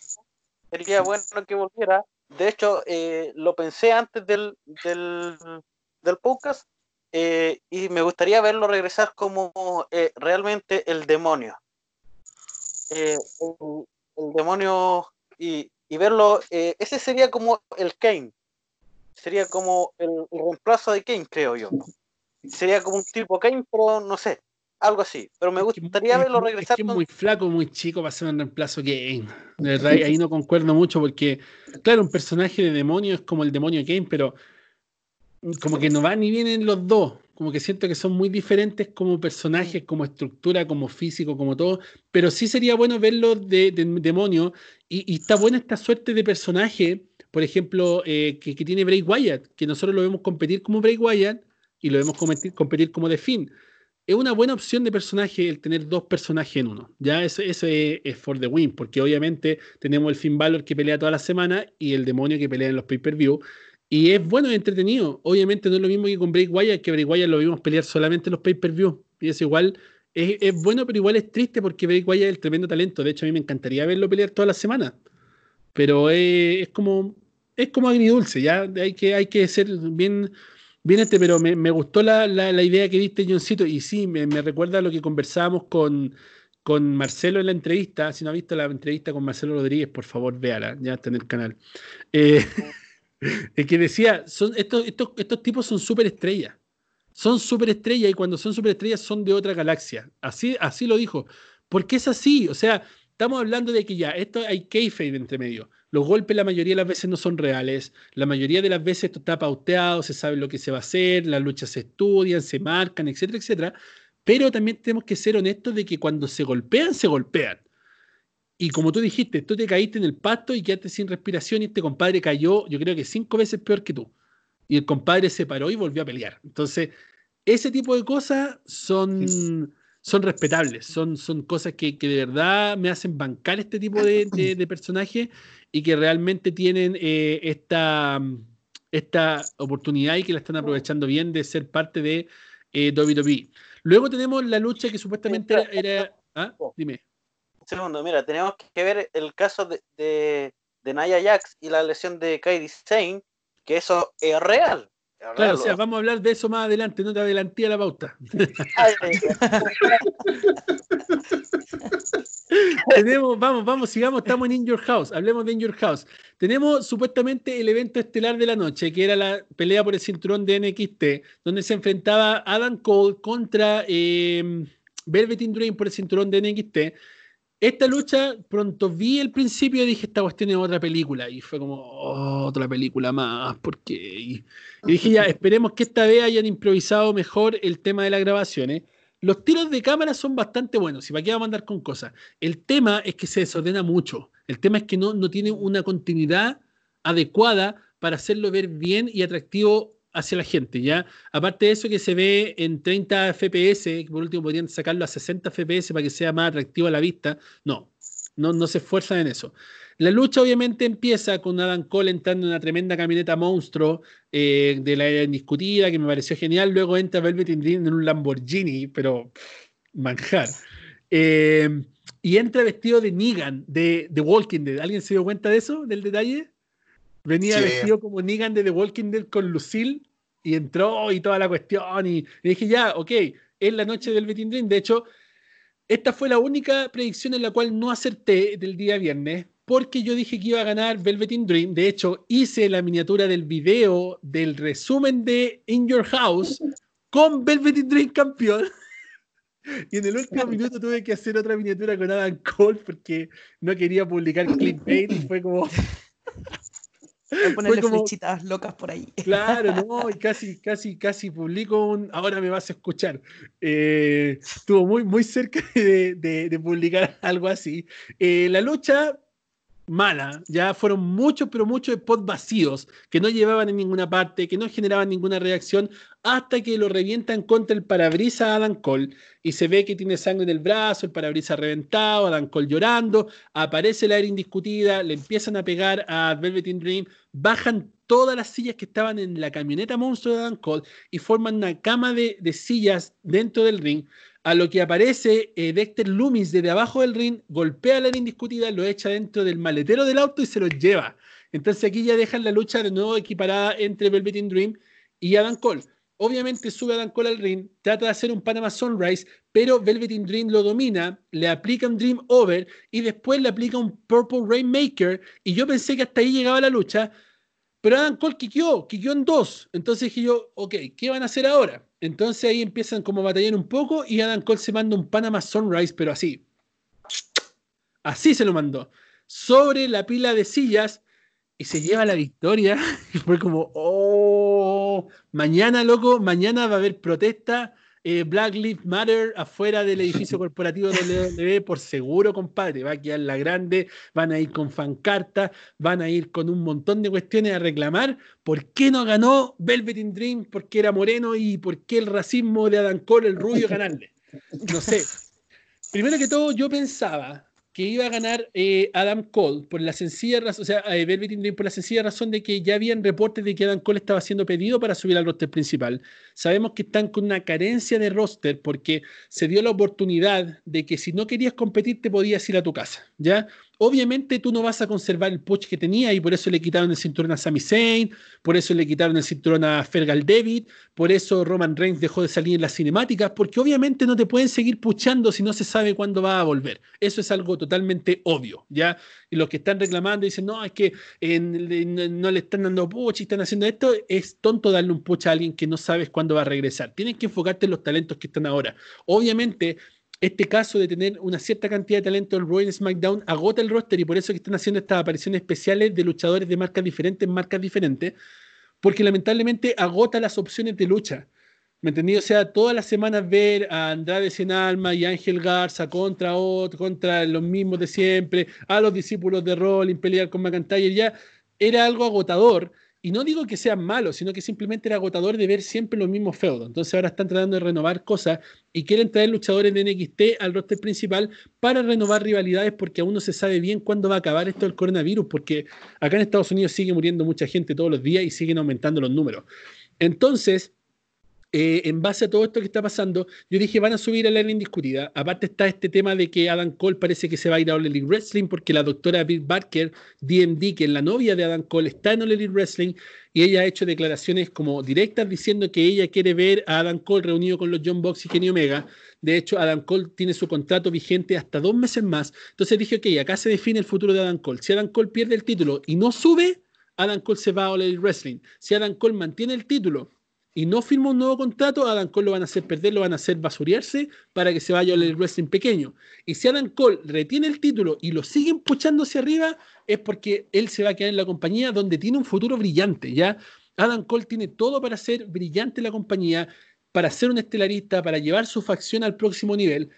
S2: sería bueno que volviera. De hecho, eh, lo pensé antes del, del, del podcast eh, y me gustaría verlo regresar como eh, realmente el demonio. El, demonio y, y verlo, ese sería como el Kane. Sería como el, el reemplazo de Kane, creo yo. Sería como un tipo Kane, pero no sé algo así. Pero me gustaría verlo regresar.
S1: Es, muy flaco, muy chico para ser un reemplazo Kane. De verdad, ahí no concuerdo mucho porque, claro, un personaje de demonio es como el demonio Kane, pero como que no va ni vienen los dos. Como que siento que son muy diferentes como personajes, como estructura, como físico, como todo. Pero sí sería bueno verlo de, demonio. Y, está buena esta suerte de personaje, por ejemplo, eh, que, tiene Bray Wyatt, que nosotros lo vemos competir como Bray Wyatt y lo vemos competir, competir como The Finn es una buena opción de personaje el tener dos personajes en uno. Ya eso, es, for the win, porque obviamente tenemos el Finn Balor que pelea toda la semana y el demonio que pelea en los pay-per-view. Y es bueno y entretenido. Obviamente no es lo mismo que con Bray Wyatt, que Bray Wyatt lo vimos pelear solamente en los pay-per-view. Y es igual, es, bueno, pero igual es triste porque Bray Wyatt es el tremendo talento. De hecho, a mí me encantaría verlo pelear toda la semana. Pero es, como es como agridulce, ya hay que, hay que ser bien Bien, este, pero me, gustó la, idea que diste, Johncito, y sí, me, recuerda a lo que conversábamos con, con Marcelo en la entrevista. Si no ha visto la entrevista con Marcelo Rodríguez, por favor, véala, ya está en el canal. Eh, (laughs) que decía, son, estos, estos, estos tipos son súper estrellas. Son súper estrellas y cuando son súper estrellas son de otra galaxia. Así, así lo dijo. Porque es así, o sea, estamos hablando de que ya, esto hay kayfabe entre medio. Los golpes la mayoría de las veces no son reales, la mayoría de las veces esto está pauteado, se sabe lo que se va a hacer, las luchas se estudian, se marcan, etcétera, etcétera. Pero también tenemos que ser honestos de que cuando se golpean, se golpean. Y como tú dijiste, tú te caíste en el pasto y quedaste sin respiración y este compadre cayó, yo creo que cinco veces peor que tú. Y el compadre se paró y volvió a pelear. Entonces, ese tipo de cosas son, son respetables, son, son cosas que, que, de verdad me hacen bancar este tipo de, de, de personajes y que realmente tienen eh, esta, esta oportunidad y que la están aprovechando bien de ser parte de eh, WWE. Luego tenemos la lucha que supuestamente era... ¿ah? Dime.
S2: Un segundo, mira, tenemos que ver el caso de, de, de Naya Jax y la lesión de Kairi Sane, que eso es real.
S1: Claro, o sea, vamos a hablar de eso más adelante, no te adelanté a la pauta. (laughs) Tenemos, vamos, vamos, sigamos, estamos en In Your House, hablemos de In Your House. Tenemos supuestamente el evento estelar de la noche, que era la pelea por el cinturón de NXT, donde se enfrentaba Adam Cole contra eh, Velvet Dream por el cinturón de NXT. Esta lucha, pronto vi el principio y dije, esta cuestión es otra película. Y fue como, oh, otra película más, porque y, dije, ya, esperemos que esta vez hayan improvisado mejor el tema de las grabaciones. Los tiros de cámara son bastante buenos, y para qué vamos a andar con cosas. El tema es que se desordena mucho. El tema es que no, no tiene una continuidad adecuada para hacerlo ver bien y atractivo hacia la gente, ¿ya? Aparte de eso que se ve en 30 FPS, por último podrían sacarlo a 60 FPS para que sea más atractivo a la vista, no, no, no se esfuerzan en eso. La lucha obviamente empieza con Adam Cole entrando en una tremenda camioneta monstruo eh, de la era indiscutida, que me pareció genial, luego entra Velvet Dream en un Lamborghini, pero manjar. Eh, y entra vestido de Negan, de The Walking Dead. ¿Alguien se dio cuenta de eso, del detalle? Venía vestido como Negan de The Walking Dead con Lucille y entró y toda la cuestión. Y, dije, ya, ok, es la noche del Betting Dream. De hecho, esta fue la única predicción en la cual no acerté del día viernes, porque yo dije que iba a ganar Velvet Dream. De hecho, hice la miniatura del video del resumen de In Your House con Velvet Dream campeón. (laughs) Y en el último minuto tuve que hacer otra miniatura con Adam Cole porque no quería publicar clickbait. Y fue como. (laughs)
S3: ponerle flechitas locas por ahí.
S1: Claro, no, (laughs) y casi, casi, casi publico un ahora me vas a escuchar. Eh, estuvo muy, muy cerca (laughs) de, publicar algo así. Eh, la lucha mala, ya fueron muchos, pero muchos spots vacíos, que no llevaban en ninguna parte, que no generaban ninguna reacción, hasta que lo revientan contra el parabrisas a Adam Cole, y se ve que tiene sangre en el brazo, el parabrisas reventado, Adam Cole llorando, aparece la era indiscutida, le empiezan a pegar a Velveteen Dream, bajan todas las sillas que estaban en la camioneta monstruo de Adam Cole y forman una cama de sillas dentro del ring a lo que aparece eh, Dexter Loomis desde abajo del ring, golpea a la indiscutida, lo echa dentro del maletero del auto y se lo lleva. Entonces aquí ya dejan la lucha de nuevo equiparada entre Velveteen Dream y Adam Cole. Obviamente sube Adam Cole al ring, trata de hacer un Panama Sunrise, pero Velveteen Dream lo domina, le aplica un Dream Over y después le aplica un Purple Rainmaker. Y yo pensé que hasta ahí llegaba la lucha, pero Adam Cole quiqueó, quiqueó en dos. Entonces dije yo, ok, ¿qué van a hacer ahora? Entonces ahí empiezan como a batallar un poco y Adam Cole se manda un Panama Sunrise, pero así. Así se lo mandó. Sobre la pila de sillas y se lleva la victoria. (laughs) Y fue como, oh, mañana, loco, mañana va a haber protesta eh, Black Lives Matter afuera del edificio (laughs) corporativo de WWE, por seguro, compadre. Va a quedar la grande, van a ir con fancarta, van a ir con un montón de cuestiones a reclamar por qué no ganó Velvet Dream, porque era moreno y por qué el racismo de Adam Cole, el rubio, ganarle. No sé. (laughs) Primero que todo, yo pensaba que iba a ganar eh, Adam Cole por la sencilla razón, o sea, Velvet por la sencilla razón de que ya habían reportes de que Adam Cole estaba siendo pedido para subir al roster principal. Sabemos que están con una carencia de roster porque se dio la oportunidad de que si no querías competir te podías ir a tu casa, ¿ya? Obviamente tú no vas a conservar el push que tenía y por eso le quitaron el cinturón a Sami Zayn, por eso le quitaron el cinturón a Fergal David, por eso Roman Reigns dejó de salir en las cinemáticas, porque obviamente no te pueden seguir puchando si no se sabe cuándo va a volver. Eso es algo totalmente obvio, ¿ya? Y los que están reclamando dicen, no, es que no le están dando push y están haciendo esto, es tonto darle un push a alguien que no sabes cuándo va a regresar. Tienes que enfocarte en los talentos que están ahora. Obviamente este caso de tener una cierta cantidad de talento en Royal SmackDown agota el roster y por eso están haciendo estas apariciones especiales de luchadores de marcas diferentes marcas diferentes, porque lamentablemente agota las opciones de lucha. ¿Me entendí? O sea, todas las semanas ver a Andrade Sin Alma y Ángel Garza contra otro, contra los mismos de siempre, a los discípulos de Rollins pelear con McIntyre, ya era algo agotador y no digo que sean malos, sino que simplemente era agotador de ver siempre los mismos feudos. Entonces ahora están tratando de renovar cosas y quieren traer luchadores de NXT al roster principal para renovar rivalidades porque aún no se sabe bien cuándo va a acabar esto del coronavirus, porque acá en Estados Unidos sigue muriendo mucha gente todos los días y siguen aumentando los números. Entonces, eh, en base a todo esto que está pasando, yo dije, van a subir a la indiscutida. Aparte está este tema de que Adam Cole parece que se va a ir a All Wrestling porque la doctora Bill Barker, DMD, que es la novia de Adam Cole, está en All Wrestling y ella ha hecho declaraciones como directas diciendo que ella quiere ver a Adam Cole reunido con los John Box y Kenny Omega. De hecho, Adam Cole tiene su contrato vigente hasta dos meses más. Entonces dije, ok, acá se define el futuro de Adam Cole. Si Adam Cole pierde el título y no sube, Adam Cole se va a All Wrestling. Si Adam Cole mantiene el título y no firma un nuevo contrato, Adam Cole lo van a hacer perder, lo van a hacer basurearse para que se vaya al wrestling pequeño. Y si Adam Cole retiene el título y lo siguen puchando hacia arriba, es porque él se va a quedar en la compañía donde tiene un futuro brillante, ¿ya? Adam Cole tiene todo para ser brillante en la compañía, para ser un estelarista, para llevar su facción al próximo nivel.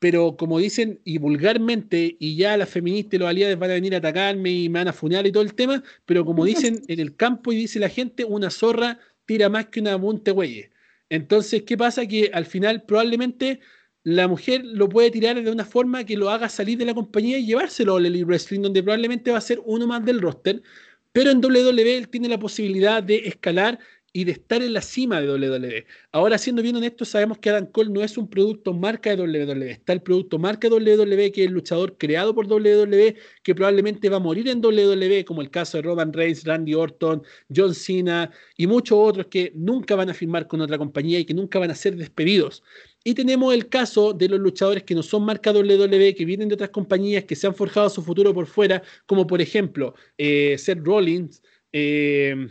S1: Pero como dicen, y vulgarmente, y ya las feministas y los aliados van a venir a atacarme y me van a funar y todo el tema, pero como (laughs) dicen en el campo y dice la gente, una zorra tira más que una güey. Entonces, ¿qué pasa? Que al final probablemente la mujer lo puede tirar de una forma que lo haga salir de la compañía y llevárselo al Elite Wrestling, donde probablemente va a ser uno más del roster. Pero en WWE él tiene la posibilidad de escalar y de estar en la cima de WWE. Ahora, siendo bien honestos, sabemos que Adam Cole no es un producto marca de WWE. Está el producto marca WWE, que es el luchador creado por WWE, que probablemente va a morir en WWE, como el caso de Roman Reigns, Randy Orton, John Cena y muchos otros que nunca van a firmar con otra compañía y que nunca van a ser despedidos. Y tenemos el caso de los luchadores que no son marca WWE, que vienen de otras compañías, que se han forjado su futuro por fuera, como por ejemplo eh, Seth Rollins, eh,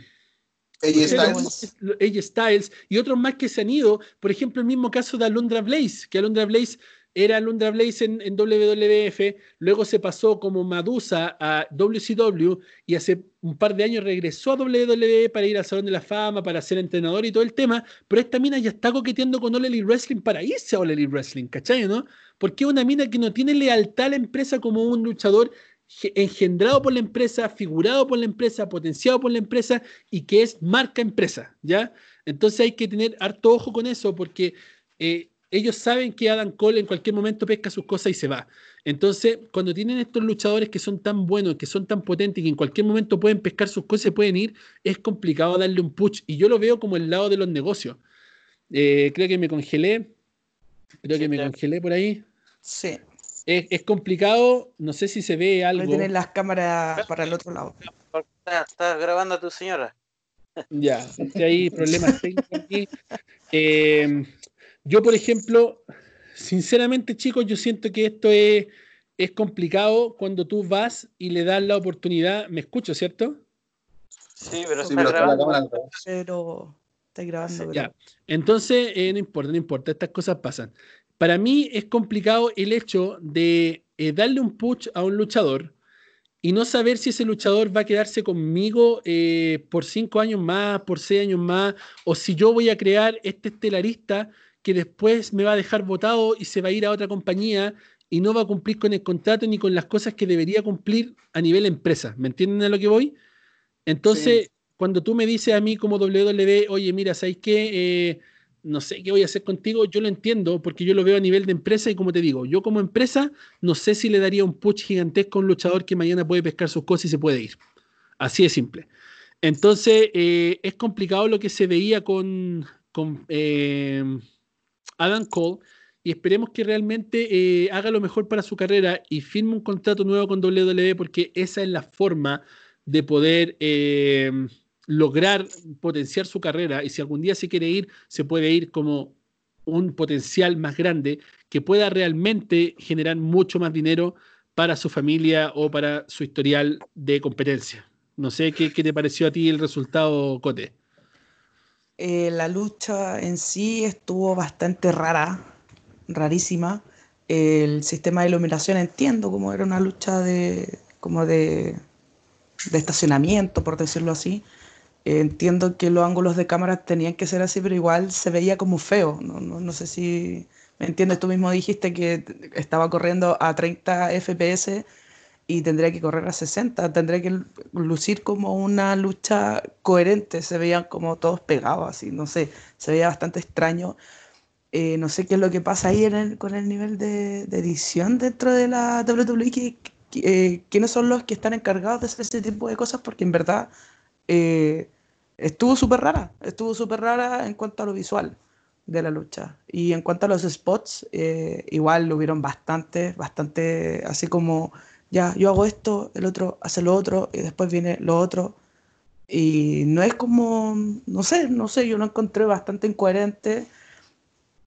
S1: AJ Styles. y otros más que se han ido. Por ejemplo, el mismo caso de Alundra Blaze, que Alundra Blaze era Alundra Blaze en, en, WWF, luego se pasó como Madusa a WCW y hace un par de años regresó a WWE para ir al Salón de la Fama, para ser entrenador y todo el tema, pero esta mina ya está coqueteando con All Elite Wrestling para irse a All Elite Wrestling, ¿cachai? ¿no? Porque es una mina que no tiene lealtad a la empresa como un luchador engendrado por la empresa, figurado por la empresa, potenciado por la empresa y que es marca empresa, ¿ya? Entonces hay que tener harto ojo con eso porque eh, ellos saben que Adam Cole en cualquier momento pesca sus cosas y se va. Entonces, cuando tienen estos luchadores que son tan buenos, que son tan potentes y que en cualquier momento pueden pescar sus cosas y pueden ir, es complicado darle un push. Y yo lo veo como el lado de los negocios. Eh, creo que me congelé. Creo que me congelé por ahí.
S3: Sí.
S1: Es, complicado, no sé si se ve algo.
S3: Tener las cámaras para el otro lado.
S2: Estás grabando a tu señora. (laughs)
S1: Ya, hay problemas técnicos aquí. Eh, yo, por ejemplo, sinceramente, chicos, yo siento que esto es, es complicado cuando tú vas y le das la oportunidad. ¿Me escucho, cierto?
S2: Sí, pero sí, está grabando.
S3: Pero está grabando. Ya.
S1: Entonces, eh, no importa, no importa, estas cosas pasan. Para mí es complicado el hecho de eh, darle un push a un luchador y no saber si ese luchador va a quedarse conmigo eh, por cinco años más, por seis años más, o si yo voy a crear este estelarista que después me va a dejar votado y se va a ir a otra compañía y no va a cumplir con el contrato ni con las cosas que debería cumplir a nivel empresa. ¿Me entienden a lo que voy? Entonces, cuando tú me dices a mí como WWE, oye, mira, ¿sabes qué? Eh, no sé qué voy a hacer contigo, yo lo entiendo porque yo lo veo a nivel de empresa y como te digo, yo como empresa no sé si le daría un push gigantesco a un luchador que mañana puede pescar sus cosas y se puede ir. Así de simple. Entonces, eh, es complicado lo que se veía con, con eh, Adam Cole y esperemos que realmente eh, haga lo mejor para su carrera y firme un contrato nuevo con WWE porque esa es la forma de poder lograr potenciar su carrera y si algún día se quiere ir, se puede ir como un potencial más grande que pueda realmente generar mucho más dinero para su familia o para su historial de competencia. No sé qué, qué te pareció a ti el resultado, Cote.
S3: Eh, la lucha en sí estuvo bastante rara, rarísima. El sistema de iluminación entiendo como era una lucha de como de, estacionamiento, por decirlo así. Entiendo que los ángulos de cámara tenían que ser así, pero igual se veía como feo. No, sé si me entiendes, tú mismo dijiste que estaba corriendo a 30 FPS y tendría que correr a 60, tendría que lucir como una lucha coherente, se veían como todos pegados, así, no sé, se veía bastante extraño. Eh, no sé qué es lo que pasa ahí con el nivel de, edición dentro de la WWE, eh, quiénes son los que están encargados de hacer ese tipo de cosas, porque en verdad eh, estuvo súper rara, estuvo súper rara en cuanto a lo visual de la lucha. Y en cuanto a los spots, igual lo hubieron bastante, bastante así como ya, yo hago esto, el otro hace lo otro y después viene lo otro. Y no es como, no sé, no sé, yo lo encontré bastante incoherente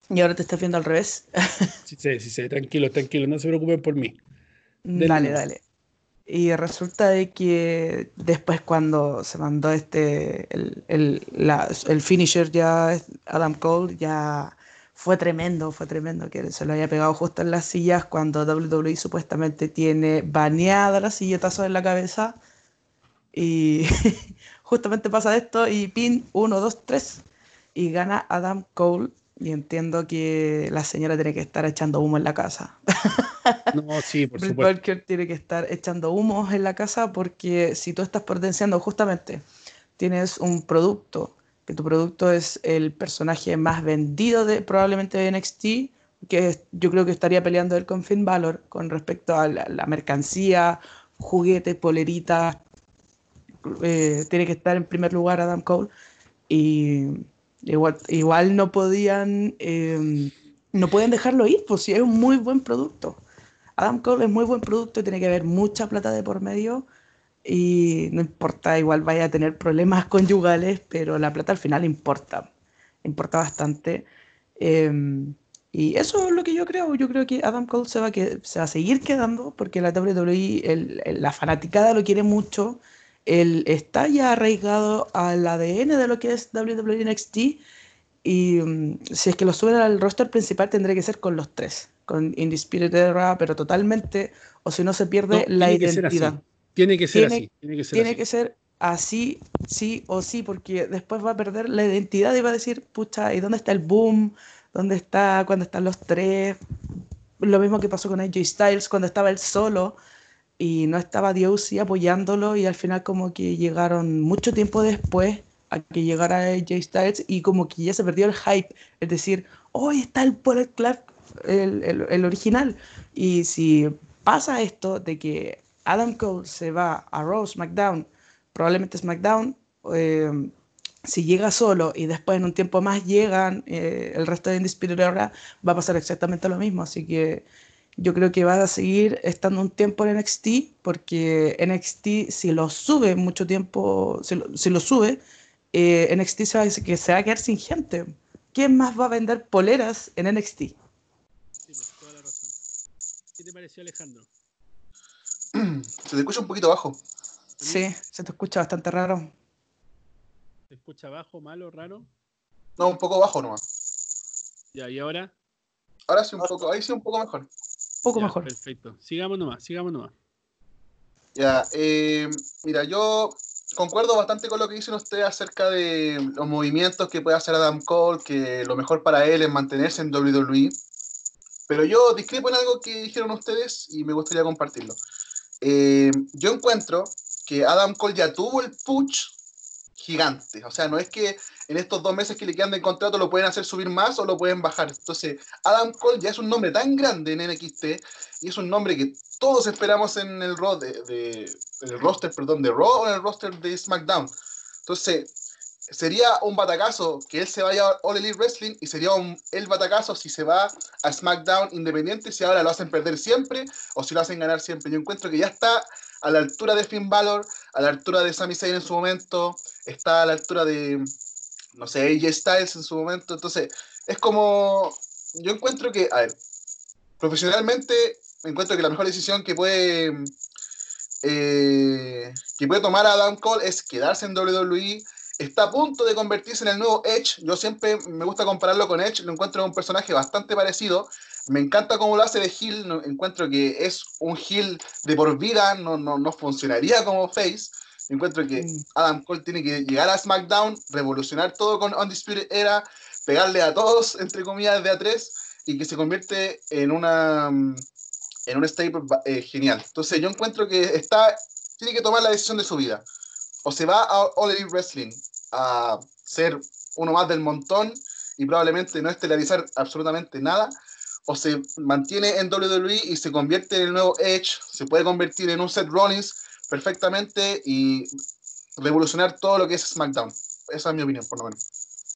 S3: y ahora te estás viendo al revés. (laughs)
S1: Sí, sí, sí, tranquilo, tranquilo, no se preocupen por mí.
S3: dale, dale. Y resulta de que después cuando se mandó este, el, el, el finisher ya, Adam Cole, ya fue tremendo, fue tremendo que se lo haya pegado justo en las sillas cuando WWE supuestamente tiene baneada la silletazo en la cabeza. Y (laughs) justamente pasa esto y pin 1, 2, 3 y gana Adam Cole. Y entiendo que la señora tiene que estar echando humo en la casa.
S1: No, sí, por (laughs) supuesto.
S3: tiene que estar echando humo en la casa porque si tú estás potenciando justamente, tienes un producto que tu producto es el personaje más vendido de probablemente de NXT, que yo creo que estaría peleando él con Finn Balor con respecto a la, mercancía, juguetes, poleritas. Eh, tiene que estar en primer lugar Adam Cole. Y igual, igual no podían, em, no pueden dejarlo ir, pues si es un muy buen producto. Adam Cole es muy buen producto y tiene que haber mucha plata de por medio y no importa, igual vaya a tener problemas (laughs) conyugales, pero la plata al final importa, importa bastante. Em, y eso es lo que yo creo. Yo creo que Adam Cole se va, se va a seguir quedando porque la WWE, el, la fanaticada lo quiere mucho. Él está ya arraigado al ADN de lo que es WWE NXT. Y mm, si es que lo suben al roster principal, tendré que ser con los tres: con Indisputed Era, pero totalmente, o si no se pierde la identidad.
S1: Tiene que ser así.
S3: Tiene que ser, así. sí o sí, porque después va a perder la identidad y va a decir, pucha, ¿y dónde está el boom? ¿Dónde está cuando están los tres? Lo mismo que pasó con AJ Styles cuando estaba él solo. Y no estaba Dios apoyándolo y al final como que llegaron mucho tiempo después a que llegara Jay Styles y como que ya se perdió el hype, es decir, hoy está el Bullet Club, el, el, el, original. Y si pasa esto de que Adam Cole se va a Raw, SmackDown, probablemente SmackDown, eh, si llega solo y después en un tiempo más llegan eh, el resto de Undisputed Era, va a pasar exactamente lo mismo. Así que yo creo que va a seguir estando un tiempo en NXT, porque NXT, si lo sube mucho tiempo, si lo, si lo sube, eh, NXT se va, que se va a quedar sin gente. ¿Quién más va a vender poleras en NXT? Sí,
S1: pues, toda la razón. ¿Qué te pareció, Alejandro? (clears throat)
S4: Se te escucha un poquito bajo.
S3: Sí, se te escucha bastante raro.
S1: ¿Se escucha bajo, malo, raro?
S4: No, un poco bajo nomás.
S1: Ya, ¿y ahora?
S4: Ahora sí un poco, ahí sí un poco mejor.
S3: Poco mejor.
S1: Perfecto. Sigamos nomás, sigamos nomás.
S4: Ya, eh, mira, yo concuerdo bastante con lo que dicen ustedes acerca de los movimientos que puede hacer Adam Cole, que lo mejor para él es mantenerse en WWE. Pero yo discrepo en algo que dijeron ustedes y me gustaría compartirlo. Eh, yo encuentro que Adam Cole ya tuvo el push gigante. O sea, no es que en estos dos meses que le quedan de contrato lo pueden hacer subir más o lo pueden bajar. Entonces, Adam Cole ya es un nombre tan grande en NXT y es un nombre que todos esperamos en el, de, el roster perdón, de Raw o en el roster de SmackDown. Entonces, sería un batacazo que él se vaya a All Elite Wrestling y sería el batacazo si se va a SmackDown independiente, si ahora lo hacen perder siempre o si lo hacen ganar siempre. Yo encuentro que ya está a la altura de Finn Balor, a la altura de Sami Zayn en su momento, está a la altura de, no sé, AJ Styles en su momento. Entonces, es como, yo encuentro que, a ver, profesionalmente encuentro que la mejor decisión que puede... Eh, que puede tomar Adam Cole es quedarse en WWE, está a punto de convertirse en el nuevo Edge. Yo siempre me gusta compararlo con Edge, lo encuentro un personaje bastante parecido. Me encanta cómo lo hace de Hill, encuentro que es un Hill de por vida, no, no, no funcionaría como Face. Encuentro que mm. Adam Cole tiene que llegar a SmackDown, revolucionar todo con Undisputed Era, pegarle a todos, entre comillas, de A3, y que se convierte en una en un staple eh, genial. Entonces yo encuentro que está, tiene que tomar la decisión de su vida o se va a All Elite Wrestling a ser uno más del montón y probablemente no estelarizar absolutamente nada, o se mantiene en WWE y se convierte en el nuevo Edge, se puede convertir en un Seth Rollins perfectamente y revolucionar todo lo que es SmackDown. Esa es mi opinión, por lo menos.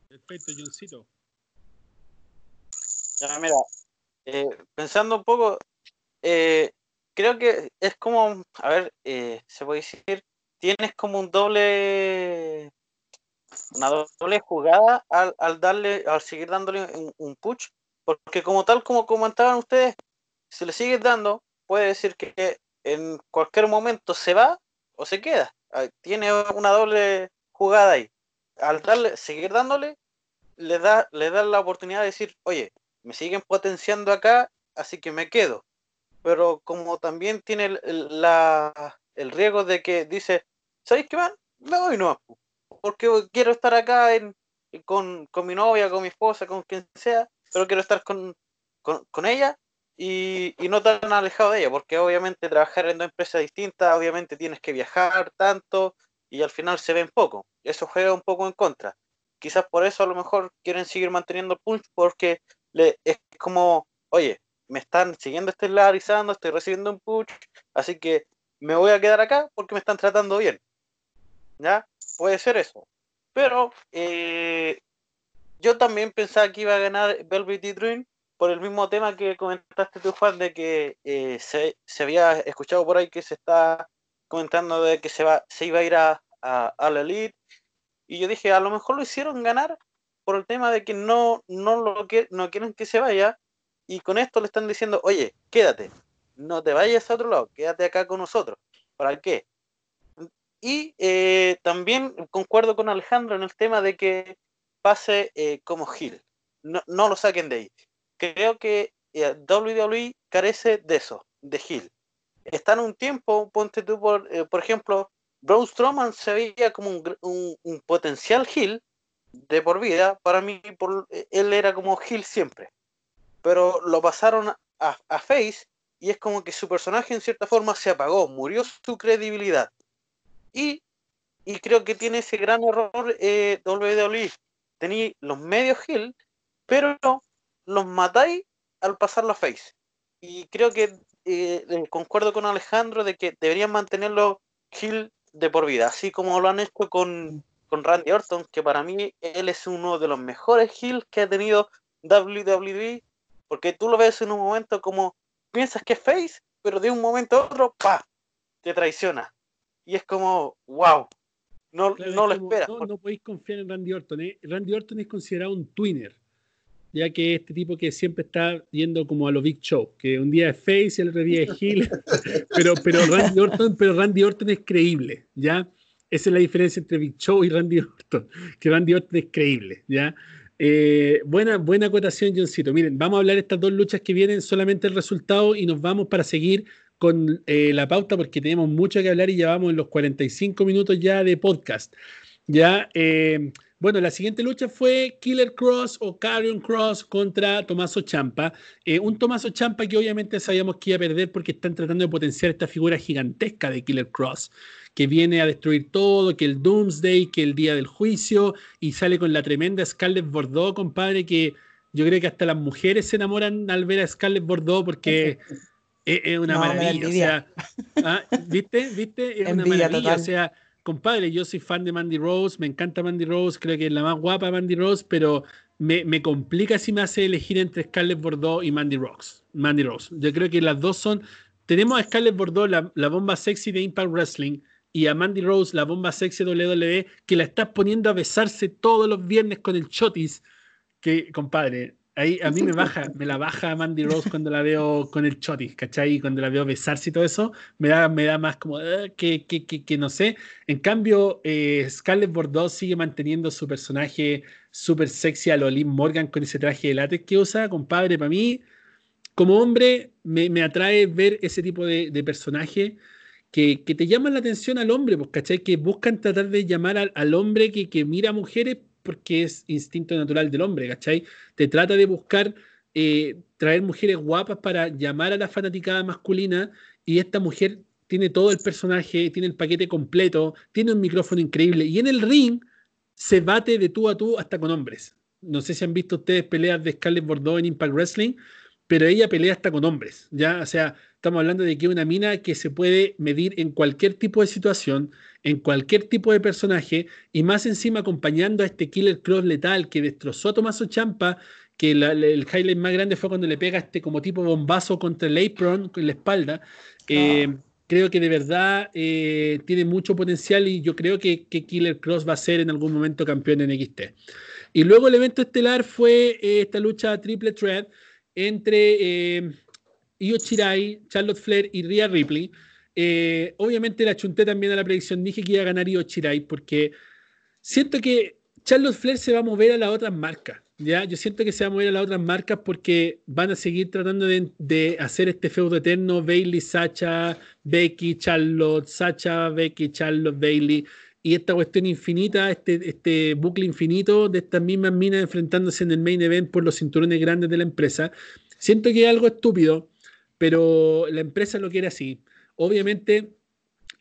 S1: Perfecto, Johncito.
S2: Ya, mira, eh, pensando un poco, eh, creo que es como, a ver, eh, se puede decir, tienes como un doble una doble jugada al, darle al seguir dándole un, push porque como tal como comentaban ustedes si le sigues dando puede decir que en cualquier momento se va o se queda. Tiene una doble jugada ahí. Al darle seguir dándole le da le da la oportunidad de decir oye me siguen potenciando acá así que me quedo pero como también tiene la, el riesgo de que dice, ¿sabéis qué van? Me voy no, porque quiero estar acá en, con, mi novia, con mi esposa, con quien sea, pero quiero estar con, ella y, no tan alejado de ella, porque obviamente trabajar en dos empresas distintas, obviamente tienes que viajar tanto y al final se ven poco. Eso juega un poco en contra. Quizás por eso a lo mejor quieren seguir manteniendo el punch porque le, es como, oye, me están siguiendo estelarizando, estoy recibiendo un push, así que me voy a quedar acá porque me están tratando bien. ¿Ya? Puede ser eso. Pero eh, yo también pensaba que iba a ganar Velvet Dream por el mismo tema que comentaste tú, Juan, de que eh, se, había escuchado por ahí que se está comentando de que se, va, se iba a ir a, a, la Elite. Y yo dije, a lo mejor lo hicieron ganar por el tema de que no, no, lo que, no quieren que se vaya. Y con esto le están diciendo, oye, quédate, no te vayas a otro lado, quédate acá con nosotros. ¿Para qué? Y eh, también concuerdo con Alejandro en el tema de que pase eh, como Gil. No, lo saquen de ahí. Creo que eh, WWE carece de eso, de Gil. Está en un tiempo, ponte tú, por, por ejemplo, Braun Strowman se veía como un, potencial Gil de por vida. Para mí, por, él era como Gil siempre. Pero lo pasaron a, Face y es como que su personaje en cierta forma se apagó, murió su credibilidad. Y, y creo que tiene ese gran error eh, WWE. Tenéis los medios Hill, pero los matáis al pasar la face. Y creo que eh, concuerdo con Alejandro de que deberían mantenerlo Hill de por vida, así como lo han hecho con, con Randy Orton, que para mí él es uno de los mejores Hills que ha tenido WWE, porque tú lo ves en un momento como piensas que es face, pero de un momento a otro, ¡pa! te traiciona. Y es como, wow, no, no lo esperas.
S1: No, no podéis confiar en Randy Orton. ¿eh? Randy Orton es considerado un twinner, ya que este tipo que siempre está yendo como a lo Big Show, que un día es face y el otro día es heel, (laughs) pero, pero, Randy Orton, pero Randy Orton es creíble, ¿ya? Esa es la diferencia entre Big Show y Randy Orton, (laughs) que Randy Orton es creíble, ¿ya? Eh, buena, buena acotación, Johncito. Miren, vamos a hablar de estas dos luchas que vienen, solamente el resultado y nos vamos para seguir con eh, la pauta porque tenemos mucho que hablar y ya vamos en los 45 minutos ya de podcast. Ya, eh, bueno, la siguiente lucha fue Killer Cross o Carrion Cross contra Tomaso Champa. un Tomaso Champa que obviamente sabíamos que iba a perder porque están tratando de potenciar esta figura gigantesca de Killer Cross que viene a destruir todo, que el Doomsday, que el día del juicio, y sale con la tremenda Scarlett Bordeaux, compadre, que yo creo que hasta las mujeres se enamoran al ver a Scarlett Bordeaux porque es, una maravilla. O sea, ¿ah? ¿viste? ¿Viste? Es una maravilla. O sea, compadre, yo soy fan de Mandy Rose, me encanta Mandy Rose, creo que es la más guapa Mandy Rose, pero me, me, complica si me hace elegir entre Scarlett Bordeaux y Mandy Rose. Mandy Rose. Yo creo que las dos son. Tenemos a Scarlett Bordeaux, la, la bomba sexy de Impact Wrestling, y a Mandy Rose, la bomba sexy WWE, que la estás poniendo a besarse todos los viernes con el chotis, que, compadre, ahí a mí me (laughs) baja, me la baja Mandy Rose cuando la veo con el chotis, ¿cachai? Cuando la veo besarse y todo eso, me da, me da más como ah, que, que, que, no sé. En cambio, eh, Scarlett Bordeaux sigue manteniendo su personaje súper sexy a Lolin Morgan con ese traje de látex que usa, compadre, para mí, como hombre, me, me atrae ver ese tipo de, de personaje que, te llaman la atención al hombre, pues, ¿cachai? Que buscan tratar de llamar al, hombre que, que, mira a mujeres porque es instinto natural del hombre, ¿cachai? Te trata de buscar eh, traer mujeres guapas para llamar a la fanaticada masculina y esta mujer tiene todo el personaje, tiene el paquete completo, tiene un micrófono increíble y en el ring se bate de tú a tú hasta con hombres. No sé si han visto ustedes peleas de Scarlett Bordeaux en Impact Wrestling, pero ella pelea hasta con hombres, ¿ya? O sea, estamos hablando de que es una mina que se puede medir en cualquier tipo de situación, en cualquier tipo de personaje, y más encima acompañando a este Killer Cross letal que destrozó a Tomaso Champa, que el highlight más grande fue cuando le pega este como tipo bombazo contra el apron en la espalda. Eh, ah. creo que de verdad eh, tiene mucho potencial y yo creo que, que, Killer Cross va a ser en algún momento campeón en XT. Y luego el evento estelar fue eh, esta lucha triple threat entre eh, Io Chirai, Charlotte Flair y Rhea Ripley. Eh, obviamente la chunté también a la predicción, dije que iba a ganar Io Chirai porque siento que Charlotte Flair se va a mover a las otras marcas. ¿ya? Yo siento que se va a mover a las otras marcas porque van a seguir tratando de, hacer este feudo eterno, Bailey, Sacha, Becky, Charlotte, Sacha, Becky, Charlotte, Bailey y esta cuestión infinita, este, este bucle infinito de estas mismas minas enfrentándose en el main event por los cinturones grandes de la empresa. Siento que es algo estúpido, pero la empresa lo quiere así. Obviamente,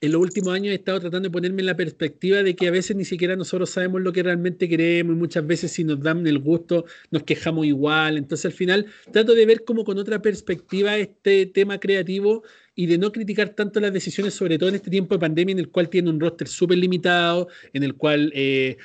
S1: en los últimos años he estado tratando de ponerme en la perspectiva de que a veces ni siquiera nosotros sabemos lo que realmente queremos y muchas veces si nos dan el gusto nos quejamos igual. Entonces al final trato de ver como con otra perspectiva este tema creativo y de no criticar tanto las decisiones, sobre todo en este tiempo de pandemia en el cual tiene un roster súper limitado, en el cual eh,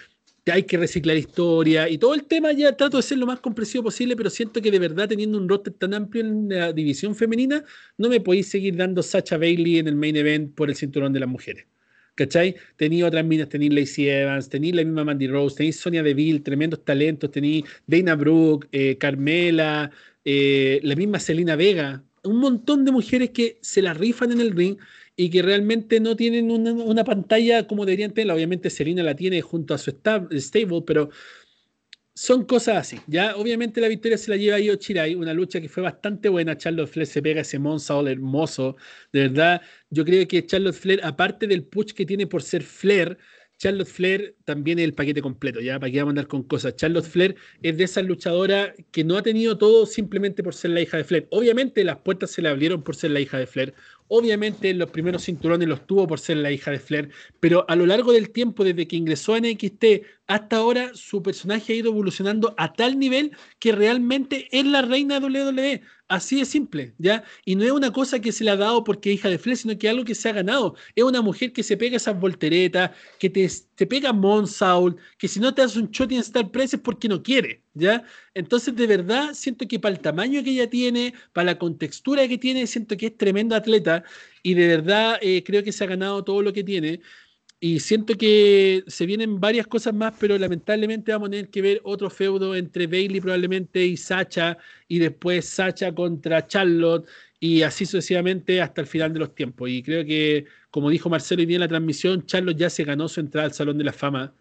S1: hay que reciclar historia y todo el tema ya trato de ser lo más comprensivo posible, pero siento que de verdad teniendo un roster tan amplio en la división femenina, no me podéis seguir dando Sacha Bailey en el main event por el cinturón de las mujeres. ¿Cachai? Tenía otras minas, tenéis Lacey Evans, tenéis la misma Mandy Rose, tenéis Sonia Deville, tremendos talentos, tenéis Dana Brooke, eh, Carmela, eh, la misma Selena Vega, un montón de mujeres que se la rifan en el ring y que realmente no tienen una, pantalla como deberían tener. Obviamente Serena la tiene junto a su stable, pero son cosas así. Ya, obviamente la victoria se la lleva Io Chirai, una lucha que fue bastante buena. Charlotte Flair se pega ese Monsaul hermoso. De verdad, yo creo que Charlotte Flair, aparte del push que tiene por ser Flair, Charlotte Flair también es el paquete completo, ya, para que vamos a andar con cosas. Charlotte Flair es de esas luchadoras que no ha tenido todo simplemente por ser la hija de Flair. Obviamente las puertas se le abrieron por ser la hija de Flair. Obviamente los primeros cinturones los tuvo por ser la hija de Flair, pero a lo largo del tiempo, desde que ingresó a NXT hasta ahora, su personaje ha ido evolucionando a tal nivel que realmente es la reina de WWE. Así de simple, ¿ya? Y no es una cosa que se le ha dado porque es hija de Flair, sino que algo que se ha ganado. Es una mujer que se pega esas volteretas, que te, te pega Monsaul, que si no te hace un shot en Star Press es porque no quiere, ¿ya? Entonces, de verdad, siento que para el tamaño que ella tiene, para la contextura que tiene, siento que es tremendo atleta y de verdad eh, creo que se ha ganado todo lo que tiene. Y siento que se vienen varias cosas más, pero lamentablemente vamos a tener que ver otro feudo entre Bailey probablemente y Sacha, y después Sacha contra Charlotte, y así sucesivamente hasta el final de los tiempos. Y creo que, como dijo Marcelo hoy día en la transmisión, Charlotte ya se ganó su entrada al Salón de la Fama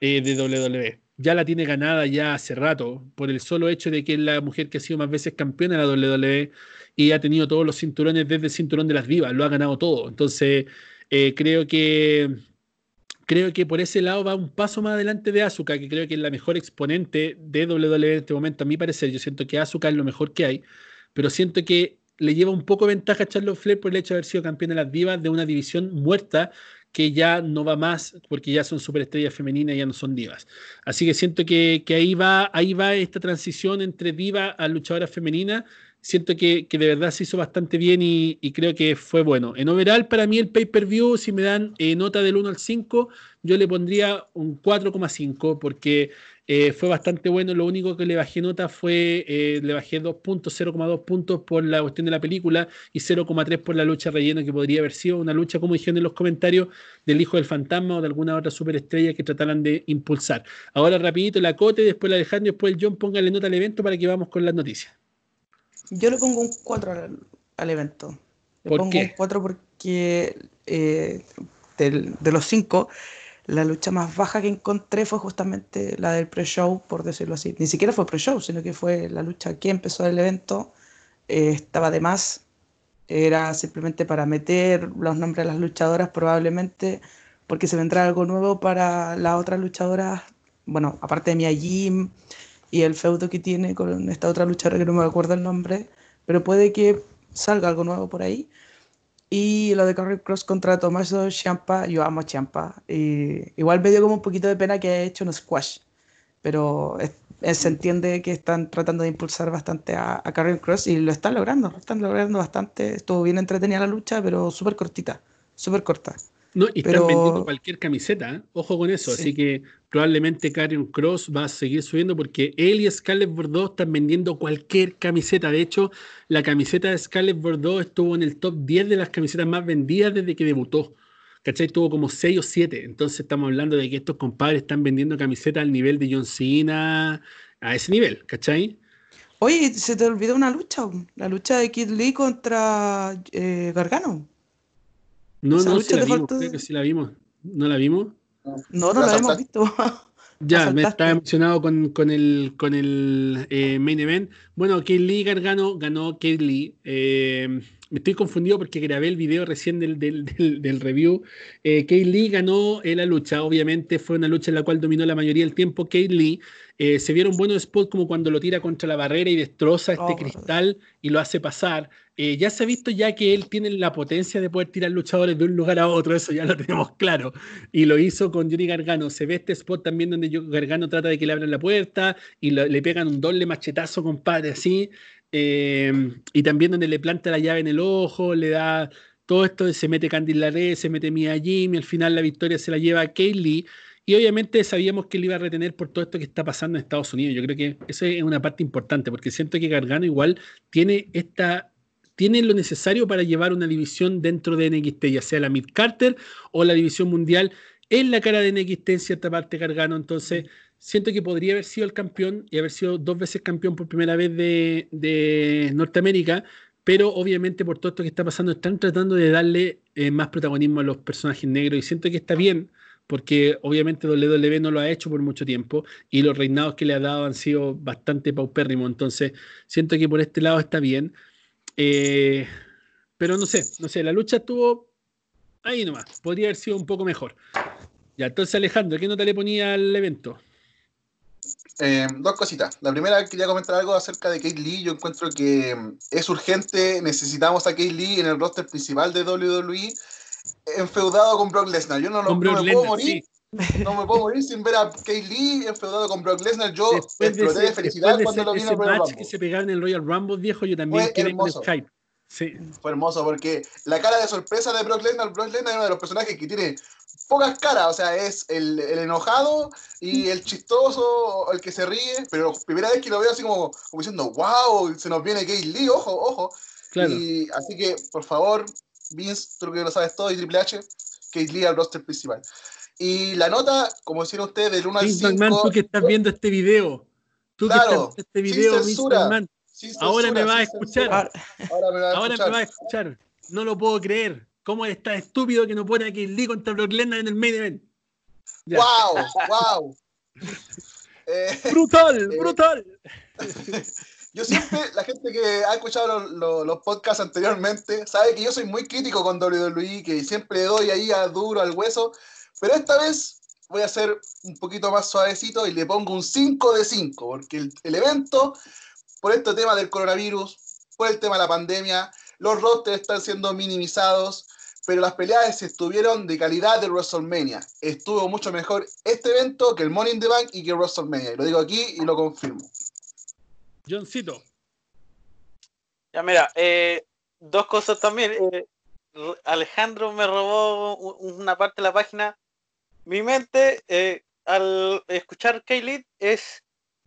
S1: eh, de WWE. Ya la tiene ganada ya hace rato, por el solo hecho de que es la mujer que ha sido más veces campeona de la WWE y ha tenido todos los cinturones desde el cinturón de las divas, lo ha ganado todo. Entonces, eh, creo que creo que por ese lado va un paso más adelante de Asuka, que creo que es la mejor exponente de WWE en este momento, a mi parecer. Yo siento que Asuka es lo mejor que hay, pero siento que le lleva un poco ventaja a Charlotte Flair por el hecho de haber sido campeón de las divas de una división muerta que ya no va más porque ya son superestrellas femeninas y ya no son divas. Así que siento que, que, ahí, va, ahí va esta transición entre diva a luchadora femenina siento que, de verdad se hizo bastante bien y, creo que fue bueno. En overall, para mí el pay-per-view, si me dan eh, nota del 1 al 5, yo le pondría un 4,5 porque eh, fue bastante bueno. Lo único que le bajé nota fue, eh, le bajé 2 puntos, 0,2 puntos por la cuestión de la película y 0,3 por la lucha rellena, que podría haber sido una lucha, como dijeron en los comentarios, del Hijo del Fantasma o de alguna otra superestrella que trataran de impulsar. Ahora rapidito la Cote, después la Alejandro, después el John, póngale nota al evento para que vamos con las noticias.
S3: Yo le pongo un 4 al, evento. Le pongo un 4 porque eh, de los 5, la lucha más baja que encontré fue justamente la del pre-show, por decirlo así. Ni siquiera fue pre-show, sino que fue la lucha que empezó el evento. Eh, estaba de más. Era simplemente para meter los nombres de las luchadoras, probablemente, porque se vendrá algo nuevo para las otras luchadoras. Bueno, aparte de Mia Jim y el feudo que tiene con esta otra luchadora que no me acuerdo el nombre, pero puede que salga algo nuevo por ahí. Y lo de Carrie Cross contra Tommaso Ciampa, yo amo Ciampa. Y igual me dio como un poquito de pena que haya hecho un squash, pero se entiende que están tratando de impulsar bastante a, a Cross y lo están logrando, lo están logrando bastante. Estuvo bien entretenida la lucha, pero súper cortita, súper corta.
S1: No, y están vendiendo cualquier camiseta, ¿eh? ojo con eso. Así que probablemente Karen Cross va a seguir subiendo porque él y Scarlett Bordeaux están vendiendo cualquier camiseta. De hecho, la camiseta de Scarlett Bordeaux estuvo en el top 10 de las camisetas más vendidas desde que debutó. ¿Cachai? Tuvo como 6 o 7. Entonces estamos hablando de que estos compadres están vendiendo camisetas al nivel de John Cena, a ese nivel, ¿cachai?
S3: Oye, se te olvidó una lucha, la lucha de Kid Lee contra eh, Gargano.
S1: No, no, sí la vimos, creo que sí la vimos. ¿No la vimos?
S3: No, no la, hemos visto. (laughs)
S1: Ya, me estaba emocionado con, con el, con el eh, main event. Bueno, Lee Gargano ganó Kate Lee. Eh, me estoy confundido porque grabé el video recién del, del, del, review. Eh, Lee ganó la lucha. Obviamente fue una lucha en la cual dominó la mayoría del tiempo Kate Lee. Eh, se vieron buenos spots como cuando lo tira contra la barrera y destroza este oh. cristal y lo hace pasar. Eh, ya se ha visto ya que él tiene la potencia de poder tirar luchadores de un lugar a otro, eso ya lo (laughs) tenemos claro. Y lo hizo con Johnny Gargano. Se ve este spot también donde Gargano trata de que le abran la puerta y le pegan un doble machetazo, compadre, así. Eh, y también donde le planta la llave en el ojo, le da todo esto, se mete Candy en la red, se mete Mia Jim y al final la victoria se la lleva a Kaylee. Y obviamente sabíamos que él iba a retener por todo esto que está pasando en Estados Unidos. Yo creo que esa es una parte importante, porque siento que Gargano igual tiene esta tiene lo necesario para llevar una división dentro de NXT, ya sea la Mid Carter o la división mundial. Es la cara de NXT en cierta parte Gargano, entonces siento que podría haber sido el campeón y haber sido dos veces campeón por primera vez de, de Norteamérica, pero obviamente por todo esto que está pasando están tratando de darle eh, más protagonismo a los personajes negros y siento que está bien porque obviamente WWE no lo ha hecho por mucho tiempo y los reinados que le ha dado han sido bastante paupérrimos, entonces siento que por este lado está bien. Eh, pero no sé, no sé, la lucha estuvo ahí nomás, podría haber sido un poco mejor. Ya, entonces Alejandro, ¿qué nota le ponía al evento?
S4: Eh, dos cositas. La primera, quería comentar algo acerca de Kate Lee. Yo encuentro que mm, es urgente, necesitamos a Kate Lee en el roster principal de WWE, enfeudado con Brock Lesnar. Yo no, no, me puedo morir. No me puedo morir sin ver a Kate Lee enfeudado con Brock Lesnar. Yo exploté de, felicidad cuando lo vi en el
S1: Royal Rumble. que se pegaron en el Royal Rumble, viejo, yo también
S4: quedé con Skype. Sí. Fue hermoso porque la cara de sorpresa de Brock Lesnar, Brock Lesnar es uno de los personajes que tiene pocas caras, o sea, es el, el, enojado y el chistoso, el que se ríe, pero primera vez que lo veo así como, como diciendo, wow, se nos viene Kate Lee, ojo, ojo. Y así que, por favor, Vince, tú que lo sabes todo, y Triple H, Kate Lee al roster principal. Y la nota, como decían ustedes, del 1 al 5.
S1: McMahon, tú que estás viendo este video, tú que estás viendo este video, Vince McMahon, ahora me vas a escuchar. Ahora, me, va a ahora me vas a escuchar. No lo puedo creer. ¿Cómo está estúpido que no pone a Kate Lee contra Brock Lesnar en el main event?
S4: ¡Wow! ¡Wow!
S1: Eh, brutal, eh, brutal. (laughs)
S4: Yo siempre, la gente que ha escuchado los, podcasts anteriormente, sabe que yo soy muy crítico con WWE, que siempre le doy ahí a duro al hueso, pero esta vez voy a ser un poquito más suavecito y le pongo un 5 de 5, porque el, el evento, por este tema del coronavirus, por el tema de la pandemia, los rosters están siendo minimizados, pero las peleas estuvieron de calidad de WrestleMania. Estuvo mucho mejor este evento que el Money in the Bank y que WrestleMania. Y lo digo aquí y lo confirmo.
S1: Johncito.
S2: Ya mira, eh, dos cosas también. Eh, Alejandro me robó una parte de la página. Mi mente, eh, al escuchar K-Lead, es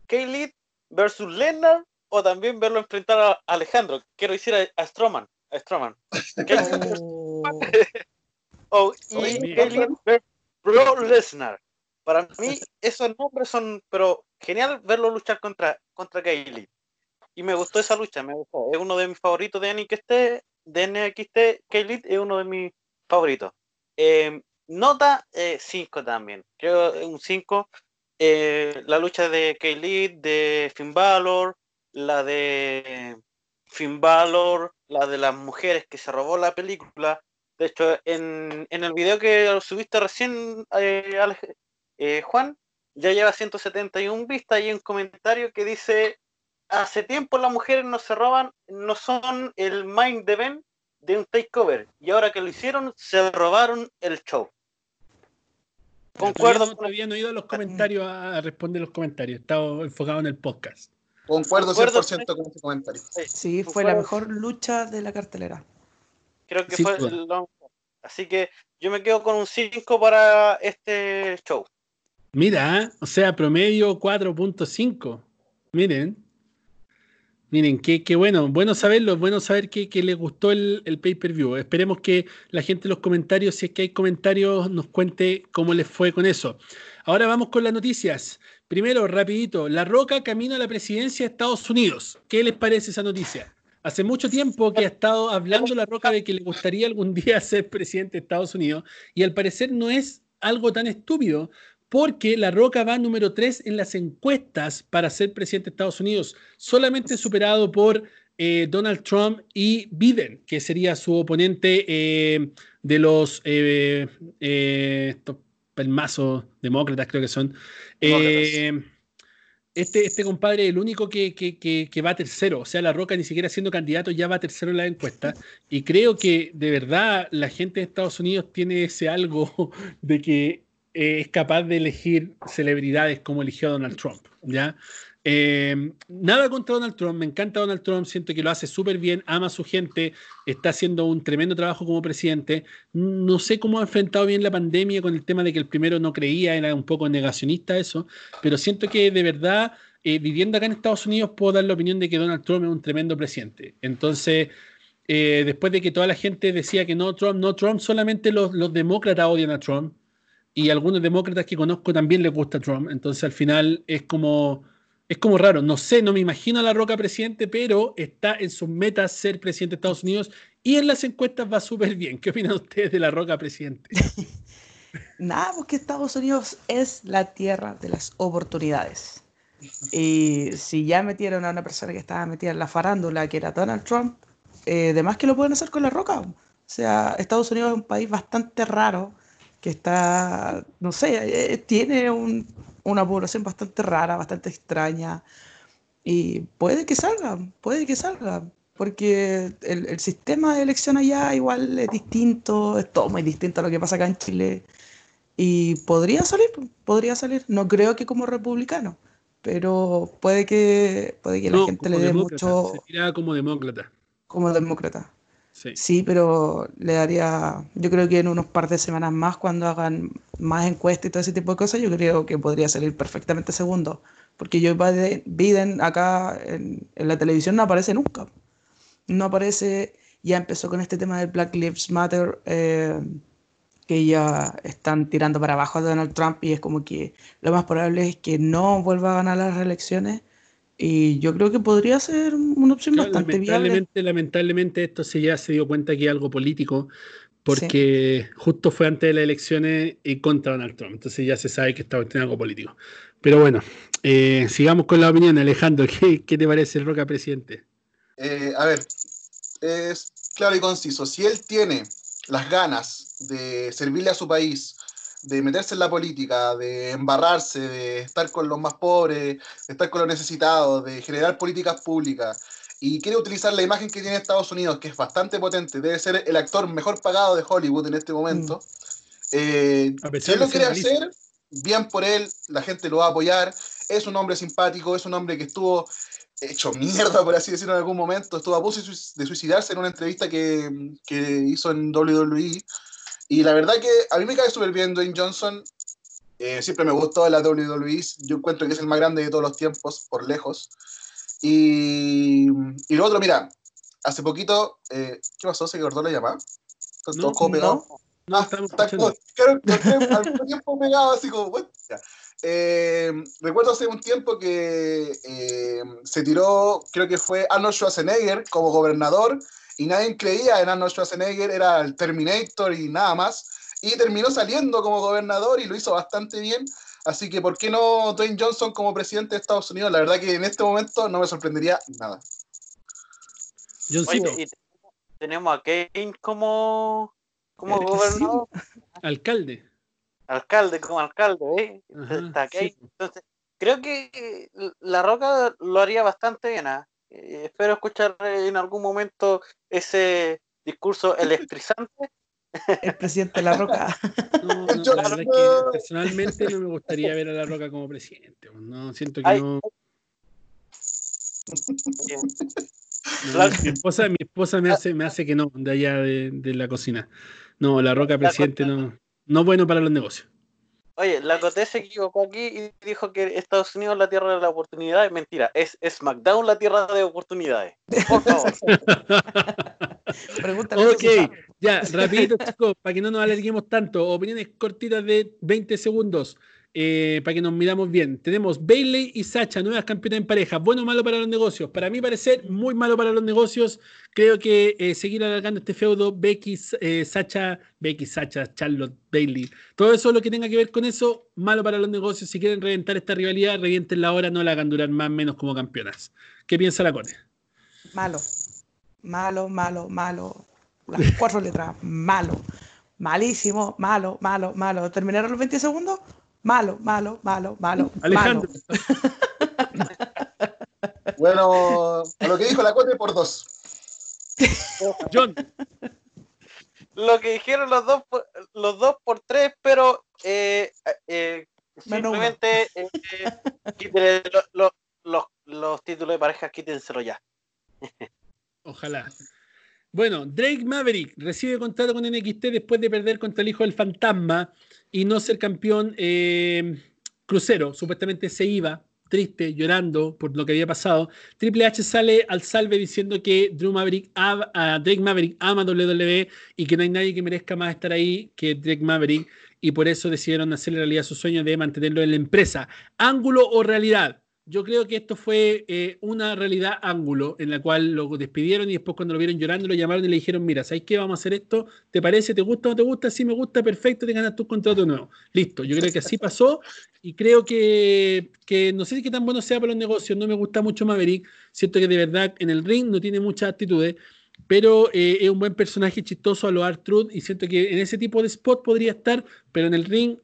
S2: K-Lead versus Lennart o también verlo enfrentar a Alejandro. Quiero decir a, a Stroman. A Stroman. (laughs) (laughs) oh, y Bro Lesnar. Para mí, esos nombres son, pero genial verlo luchar contra, contra Kaylee. Y me gustó esa lucha, me gustó. Es uno de mis favoritos de NXT, de NXT, Kaylee es uno de mis favoritos. Em, nota 5 eh, también. Creo un 5. Eh, la lucha de Kaylee, de Finn Balor, la de Finn Balor, la de las mujeres que se robó la película. De hecho, en, el video que subiste recién, eh, eh, Juan, ya lleva 171 vistas y hay un comentario que dice, hace tiempo las mujeres no se roban, no son el mind event de un takeover y ahora que lo hicieron, se robaron el show.
S1: Concuerdo. Todavía no, he ido a los comentarios a responder los comentarios, estaba enfocado en el podcast.
S4: Concuerdo 100% con ese comentario.
S3: Sí, fue la mejor lucha de la cartelera.
S2: Creo que fue Así que yo me quedo con un 5 para este show.
S1: Mira, o sea, promedio 4.5. Miren. Miren, qué, qué, bueno. Bueno saberlo, bueno saber que, que les gustó el, el pay-per-view. Esperemos que la gente en los comentarios, si es que hay comentarios, nos cuente cómo les fue con eso. Ahora vamos con las noticias. Primero, rapidito, La Roca camina a la presidencia de Estados Unidos. ¿Qué les parece esa noticia? Hace mucho tiempo que ha estado hablando La Roca de que le (laughs) gustaría algún día (laughs) ser presidente de Estados Unidos y al parecer no es algo tan estúpido porque La Roca va número 3 en las encuestas para ser presidente de Estados Unidos, solamente superado por eh, Donald Trump y Biden, que sería su oponente eh, de los eh, pelmazos demócratas, creo que son. Eh, este, este compadre es el único que, que, va tercero. O sea, La Roca ni siquiera siendo candidato ya va tercero en la encuesta. (laughs) Y creo que de verdad la gente de Estados Unidos tiene ese algo (laughs) de que es capaz de elegir celebridades como eligió Donald Trump. ¿ya? Eh, nada contra Donald Trump, me encanta Donald Trump, siento que lo hace súper bien, ama a su gente, está haciendo un tremendo trabajo como presidente. No sé cómo ha enfrentado bien la pandemia con el tema de que el primero no creía, era un poco negacionista eso, pero siento que de verdad, eh, viviendo acá en Estados Unidos, puedo dar la opinión de que Donald Trump es un tremendo presidente. Entonces, eh, después de que toda la gente decía que no Trump, no Trump, solamente los, los demócratas odian a Trump y algunos demócratas que conozco también les gusta Trump. Entonces, al final es como es como raro, no sé, no me imagino a La Roca presidente, pero está en sus metas ser presidente de Estados Unidos y en las encuestas va súper bien. ¿Qué opinan ustedes de La Roca presidente? (laughs)
S3: Nada, porque Estados Unidos es la tierra de las oportunidades. Y si ya metieron a una persona que estaba metida en la farándula, que era Donald Trump, eh, además que lo pueden hacer con La Roca. O sea, Estados Unidos es un país bastante raro que está, no sé, eh, tiene una población bastante rara, bastante extraña. Y puede que salga, puede que salga, porque el, sistema de elección allá igual es distinto, es todo muy distinto a lo que pasa acá en Chile. Y podría salir, podría salir. No creo que como republicano, pero puede que, puede que la gente le dé mucho.
S1: Se como demócrata.
S3: Como demócrata. Sí. pero le daría, yo creo que en unos par de semanas más, cuando hagan más encuestas y todo ese tipo de cosas, yo creo que podría salir perfectamente segundo. Porque Joe Biden acá en, la televisión no aparece nunca. No aparece, ya empezó con este tema del Black Lives Matter, eh, que ya están tirando para abajo a Donald Trump y es como que lo más probable es que no vuelva a ganar las reelecciones y yo creo que podría ser una opción bastante
S1: lamentablemente, viable. Lamentablemente esto se ya se dio cuenta que es algo político, porque justo fue antes de las elecciones y contra Donald Trump. Entonces ya se sabe que está en algo político. Pero bueno, eh, sigamos con la opinión, Alejandro. (laughs) ¿Qué, qué te parece el Roca presidente?
S4: Eh, a ver, es claro y conciso. Si él tiene las ganas de servirle a su país, de meterse en la política, de embarrarse, de estar con los más pobres, de estar con los necesitados, de generar políticas públicas, y quiere utilizar la imagen que tiene Estados Unidos, que es bastante potente, debe ser el actor mejor pagado de Hollywood en este momento. Mm. Eh, si él lo quiere hacer, bien por él, la gente lo va a apoyar, es un hombre simpático, es un hombre que estuvo hecho mierda, por así decirlo, en algún momento, estuvo a punto de suicidarse en una entrevista que, que hizo en WWE y la verdad que a mí me cae súper bien Dwayne Johnson. Eh, siempre me gustó la WWE. Yo encuentro que es el más grande de todos los tiempos, por lejos. Y, y lo otro, mira, hace poquito, eh, ¿qué pasó? ¿Se cortó la llamada? ¿Está no, todo pegado? No, ah, está como, claro, al tiempo pegado, así como, bueno, eh, recuerdo hace un tiempo que eh, se tiró, creo que fue Arnold Schwarzenegger como gobernador y nadie creía en Arnold Schwarzenegger, era el Terminator y nada más. Y terminó saliendo como gobernador y lo hizo bastante bien. Así que, ¿por qué no Dwayne Johnson como presidente de Estados Unidos? La verdad que en este momento no me sorprendería nada.
S2: Oye, tenemos a Kane como, como gobernador.
S1: Alcalde.
S2: Alcalde, como alcalde, ¿eh? Está Kane. Entonces, creo que La Roca lo haría bastante bien. ¿ah? Eh, espero escuchar en algún momento ese discurso electrizante.
S3: El presidente de La Roca. (laughs) (laughs)
S1: personalmente no me gustaría ver a La Roca como presidente. No, siento que no. mi, esposa, mi esposa me hace, me hace que no, de allá de, de la cocina. No, La Roca presidente no, no bueno para los negocios.
S2: Oye, la Coté se equivocó aquí y dijo que Estados Unidos es la tierra de la oportunidad. Es mentira, es SmackDown la tierra de oportunidades. Por favor. (laughs)
S1: ok, ya, rapidito chicos, para que no nos alarguemos tanto. Opiniones cortitas de 20 segundos. Eh, para que nos miramos bien. Tenemos Bailey y Sacha, nuevas campeonas en pareja. Bueno o malo para los negocios. Para mí parecer muy malo para los negocios. Creo que eh, seguir alargando este feudo, Becky, eh, Sacha, Becky, Sacha, Charlotte, Bailey, todo eso lo que tenga que ver con eso, malo para los negocios. Si quieren reventar esta rivalidad, revienten la hora, no la hagan durar más menos como campeonas. ¿Qué piensa la Cone?
S3: Malo, malo, malo, malo. Las cuatro letras, malo. Malísimo, malo, malo, malo. ¿Terminaron los 20 segundos? Malo, malo, malo, malo. Alejandro. (laughs)
S4: bueno, a lo que dijo la Cote por dos.
S1: John.
S2: Lo que dijeron los dos, los dos por tres, pero eh, eh, simplemente eh, los, los, los títulos de pareja, quítenselo ya.
S1: Ojalá. Bueno, Drake Maverick recibe contrato con NXT después de perder contra el hijo del fantasma y no ser campeón eh, crucero. Supuestamente se iba triste, llorando por lo que había pasado. Triple H sale al salve diciendo que Drew Maverick, Drake Maverick ama WWE y que no hay nadie que merezca más estar ahí que Drake Maverick y por eso decidieron hacer realidad su sueño de mantenerlo en la empresa. Ángulo o realidad. Yo creo que esto fue eh, una realidad ángulo en la cual lo despidieron y después cuando lo vieron llorando lo llamaron y le dijeron, mira, ¿sabes qué? Vamos a hacer esto, ¿te parece? ¿Te gusta o no te gusta? Sí me gusta, perfecto, te ganas tu contrato nuevo. Listo, yo creo que así pasó y creo que, que no sé si qué tan bueno sea para los negocios, no me gusta mucho Maverick, siento que de verdad en el ring no tiene muchas actitudes pero eh, es un buen personaje chistoso a lo Art-Truth y siento que en ese tipo de spot podría estar, pero en el ring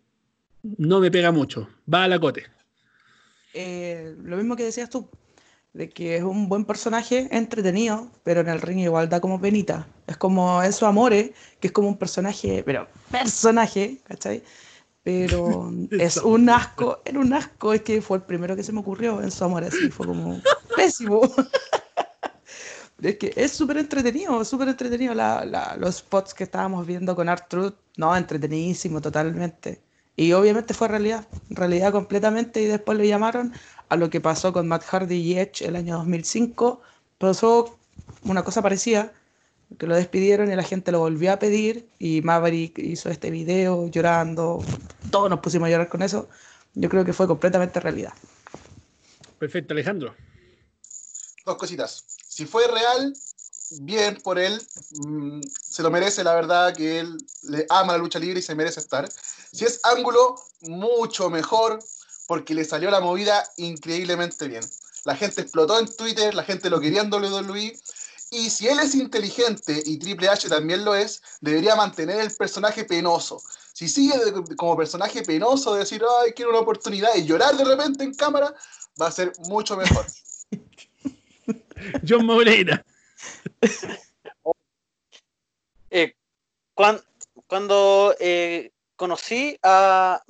S1: no me pega mucho. Va a la cote.
S3: Eh, lo mismo que decías tú, de que es un buen personaje entretenido, pero en el ring igual da como penita. Es como Enzo Amore, que es como un personaje, pero personaje, ¿cachai? Pero (laughs) es un asco, era un asco, es que fue el primero que se me ocurrió Enzo Amore, así fue como (laughs) pésimo. es que es súper entretenido, súper entretenido los spots que estábamos viendo con Art Truth, no, entretenidísimo totalmente. Y obviamente fue realidad, realidad completamente y después le llamaron a lo que pasó con Matt Hardy y Edge el año 2005. Pasó una cosa parecida, que lo despidieron y la gente lo volvió a pedir y Maverick hizo este video llorando, todos nos pusimos a llorar con eso. Yo creo que fue completamente realidad.
S1: Perfecto, Alejandro.
S4: Dos cositas. Si fue real, bien por él, mm, se lo merece, la verdad, que él le ama la lucha libre y se merece estar. Si es ángulo, mucho mejor, porque le salió la movida increíblemente bien. La gente explotó en Twitter, la gente lo quería en WWE. Y si él es inteligente y Triple H también lo es, debería mantener el personaje penoso. Si sigue como personaje penoso, de decir, ay, quiero una oportunidad y llorar de repente en cámara, va a ser mucho mejor. (laughs)
S1: John Moreira.
S2: Eh, cuando, eh, conocí a,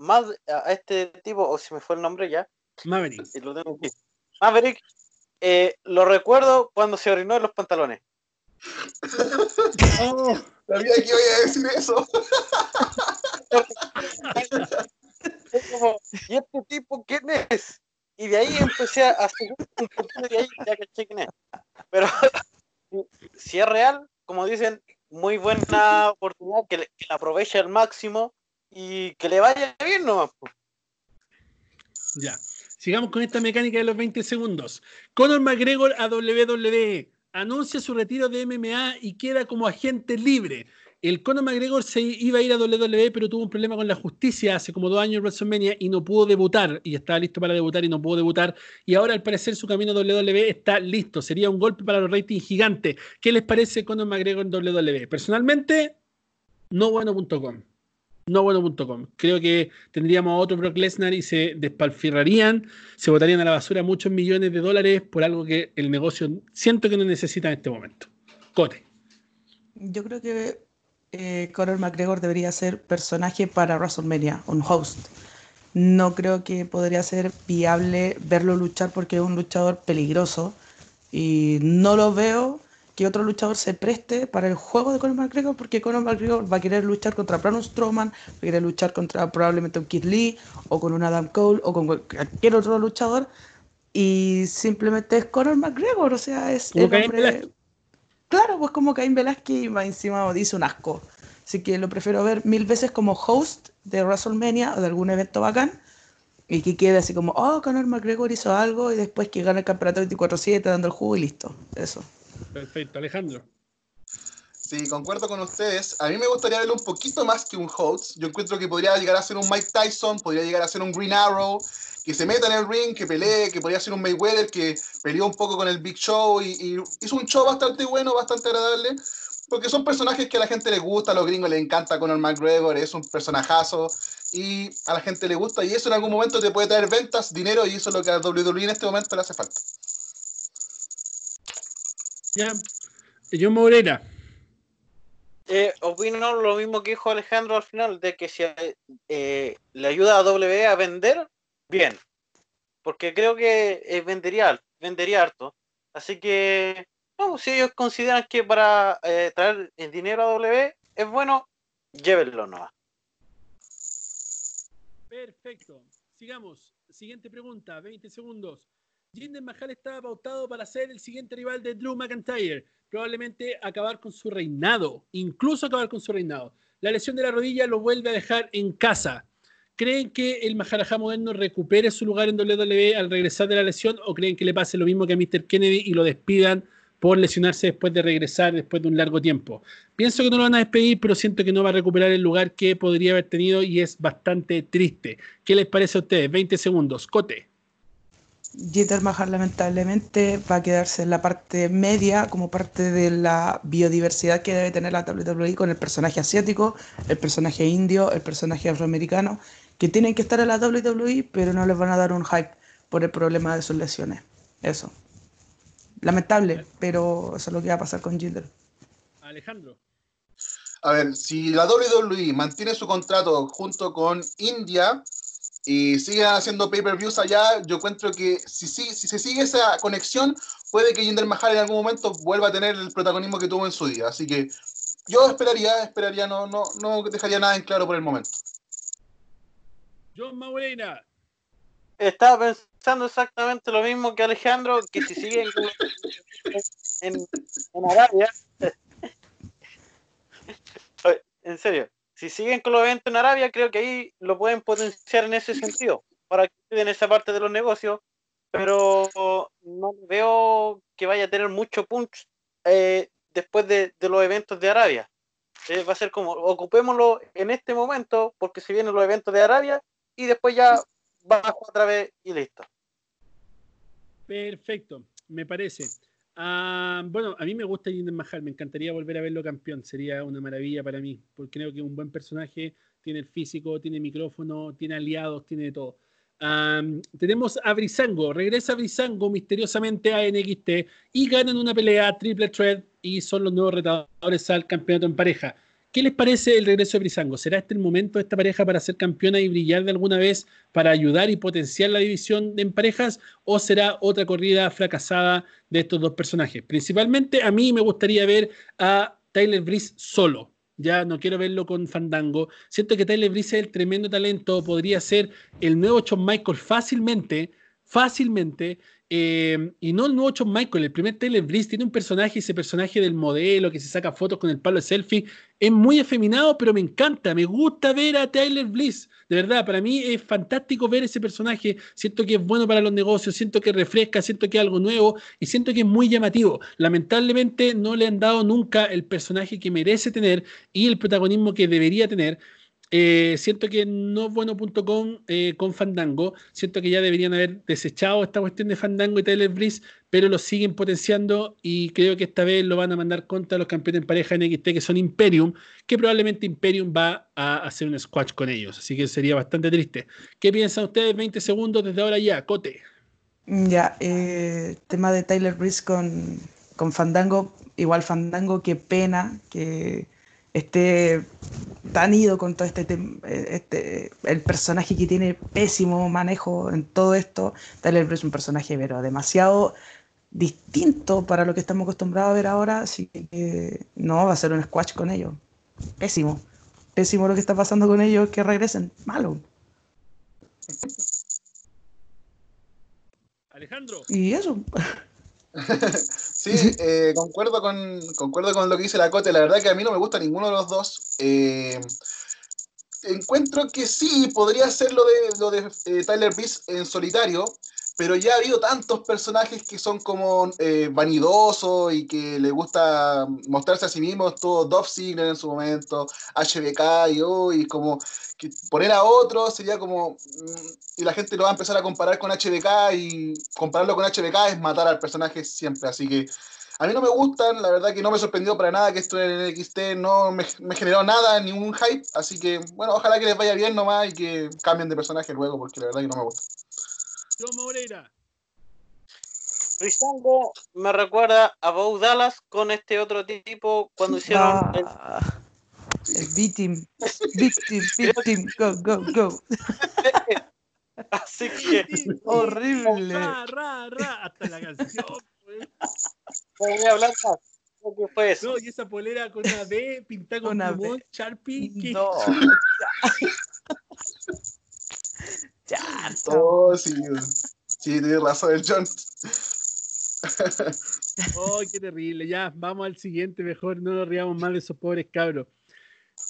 S2: a este tipo, o si me fue el nombre ya.
S1: Maverick.
S2: Lo Maverick, eh, lo recuerdo cuando se orinó en los pantalones. (laughs)
S4: oh, sabía que iba a decir eso. (laughs)
S2: ¿y este tipo quién es? Y de ahí empecé a seguir un de ahí, ya que quién es. Pero (laughs) si es real, como dicen, muy buena oportunidad, que, que la aproveche al máximo y que le vaya bien nomás.
S1: Ya. Sigamos con esta mecánica de los 20 segundos. Conor McGregor a WWE anuncia su retiro de MMA y queda como agente libre. El Conor McGregor se iba a ir a WWE, pero tuvo un problema con la justicia hace como dos años en WrestleMania y no pudo debutar. Y estaba listo para debutar y no pudo debutar. Y ahora, al parecer, su camino a WWE está listo. Sería un golpe para los ratings gigantes. ¿Qué les parece Conor McGregor en WWE? Personalmente, no bueno.com no Creo que tendríamos otro Brock Lesnar y se despalfirrarían, se botarían a la basura muchos millones de dólares por algo que el negocio siento que no necesita en este momento. Cote.
S3: Yo creo que eh, Conor McGregor debería ser personaje para WrestleMania, un host. No creo que podría ser viable verlo luchar porque es un luchador peligroso y no lo veo que otro luchador se preste para el juego de Conor McGregor, porque Conor McGregor va a querer luchar contra Braun Strowman, va a querer luchar contra probablemente un Kid Lee, o con un Adam Cole, o con cualquier otro luchador, y simplemente es Conor McGregor, o sea, es el hombre... Claro, pues como Caín Velázquez y encima dice un asco. Así que lo prefiero ver mil veces como host de WrestleMania o de algún evento bacán, y que quede así como, oh, Conor McGregor hizo algo, y después que gane el campeonato 24-7 dando el jugo y listo. Eso.
S1: Perfecto, Alejandro.
S4: Sí, concuerdo con ustedes. A mí me gustaría verlo un poquito más que un host. Yo encuentro que podría llegar a ser un Mike Tyson, podría llegar a ser un Green Arrow, que se meta en el ring, que pelee, que podría ser un Mayweather, que peleó un poco con el Big Show y, hizo un show bastante bueno, bastante agradable. Porque son personajes que a la gente le gusta, a los gringos les encanta Conor McGregor, es un personajazo y a la gente le gusta y eso en algún momento te puede traer ventas, dinero y eso es lo que a WWE en este momento le hace falta.
S1: Ya. John Moreira.
S2: Eh, opino lo mismo que dijo Alejandro al final, de que si eh, le ayuda a W a vender, bien. Porque creo que eh, vendería, vendería harto. Así que, si ellos consideran que para eh, traer el dinero a W es bueno, llévenlo nomás.
S1: Perfecto. Sigamos. Siguiente pregunta, 20 segundos. Jinder Mahal estaba pautado para ser el siguiente rival de Drew McIntyre, probablemente acabar con su reinado, incluso acabar con su reinado. La lesión de la rodilla lo vuelve a dejar en casa. ¿Creen que el Maharaja moderno recupere su lugar en WWE al regresar de la lesión o creen que le pase lo mismo que a Mr. Kennedy y lo despidan por lesionarse después de regresar después de un largo tiempo? Pienso que no lo van a despedir, pero siento que no va a recuperar el lugar que podría haber tenido y es bastante triste. ¿Qué les parece a ustedes? 20 segundos. Cote.
S3: Jinder Mahal lamentablemente va a quedarse en la parte media como parte de la biodiversidad que debe tener la WWE con el personaje asiático, el personaje indio, el personaje afroamericano, que tienen que estar en la WWE, pero no les van a dar un hype por el problema de sus lesiones. Eso. Lamentable, pero eso es lo que va a pasar con Jinder.
S1: Alejandro.
S4: A ver, si la WWE mantiene su contrato junto con India, y siguen haciendo pay-per-views allá, yo encuentro que si, si, si se sigue esa conexión, puede que Jinder Mahal en algún momento vuelva a tener el protagonismo que tuvo en su día. Así que yo esperaría, esperaría, no, no, no dejaría nada en claro por el momento.
S1: John Maurena.
S2: Estaba pensando exactamente lo mismo que Alejandro, que si siguen en, en Arabia, (laughs) en serio, si siguen con los eventos en Arabia, creo que ahí lo pueden potenciar en ese sentido, para que en esa parte de los negocios, pero no veo que vaya a tener mucho punch eh, después de, los eventos de Arabia. Eh, va a ser como, ocupémoslo en este momento, porque se vienen los eventos de Arabia, y después ya bajo otra vez y listo.
S1: Perfecto, me parece. Ah, bueno, a mí me gusta Jinder Mahal, me encantaría volver a verlo campeón, sería una maravilla para mí, porque creo que es un buen personaje, tiene el físico, tiene micrófono, tiene aliados, tiene todo. tenemos a Brisango, regresa Brisango misteriosamente a NXT y ganan una pelea triple threat y son los nuevos retadores al campeonato en pareja. ¿Qué les parece el regreso de Brisango? ¿Será este el momento de esta pareja para ser campeona y brillar de alguna vez para ayudar y potenciar la división en parejas? ¿O será otra corrida fracasada de estos dos personajes? Principalmente a mí me gustaría ver a Tyler Breeze solo. Ya no quiero verlo con Fandango. Siento que Tyler Breeze es el tremendo talento. Podría ser el nuevo John Michael fácilmente, fácilmente. Eh, y no el nuevo John Michael, el primer Taylor Breeze tiene un personaje, ese personaje del modelo que se saca fotos con el palo de selfie, es muy efeminado, pero me encanta, me gusta ver a Taylor Bliss, de verdad, para mí es fantástico ver ese personaje, siento que es bueno para los negocios, siento que refresca, siento que es algo nuevo y siento que es muy llamativo. Lamentablemente no le han dado nunca el personaje que merece tener y el protagonismo que debería tener. Eh, siento que no es bueno.com eh, con Fandango. Siento que ya deberían haber desechado esta cuestión de Fandango y Breeze, pero lo siguen potenciando y creo que esta vez lo van a mandar contra los campeones en pareja NXT que son Imperium, que probablemente Imperium va a hacer un squash con ellos. Así que sería bastante triste. ¿Qué piensan ustedes? 20 segundos desde ahora ya. Cote.
S3: Ya, eh, tema de Taylor Breeze con, con Fandango. Igual Fandango, qué pena que esté tan ido con todo este, este el personaje que tiene pésimo manejo en todo esto. Tyler es un personaje pero demasiado distinto para lo que estamos acostumbrados a ver ahora, así que no va a ser un squash con ellos. Pésimo. Pésimo lo que está pasando con ellos, que regresen. Malo.
S1: Alejandro.
S3: Y eso. (laughs) (laughs)
S4: sí, eh, concuerdo, con, concuerdo con lo que dice la Cote. La verdad que a mí no me gusta ninguno de los dos. Eh, encuentro que sí, podría ser lo de, lo de eh, Tyler Beast en solitario, pero ya ha habido tantos personajes que son como vanidosos y que le gusta mostrarse a sí mismos, todo Dove Ziggler en su momento, HBK y hoy, como poner a otro sería como. Mm, y la gente lo va a empezar a comparar con HBK y compararlo con HBK es matar al personaje siempre. Así que a mí no me gustan, la verdad que no me sorprendió para nada que esto en el XT no me, generó nada, ningún hype. Así que, bueno, ojalá que les vaya bien nomás y que cambien de personaje luego, porque la verdad que no me gusta.
S2: Moreira. Rizango me recuerda a Bo Dallas con este otro tipo cuando hicieron.
S3: Ah. El victim, victim, victim, go, go, go. (laughs)
S2: Así que
S3: horrible.
S1: Ra, ra, ra, hasta la canción.
S2: Voy a hablar más. ¿Qué fue eso?
S1: No, y esa polera con una B pintada con una B. Sharpie.
S3: No. (laughs)
S4: ya. Oh, sí. Sí, tiene razón el John. (laughs)
S1: oh, qué terrible. Ya, vamos al siguiente, mejor no nos riamos más de esos pobres cabros.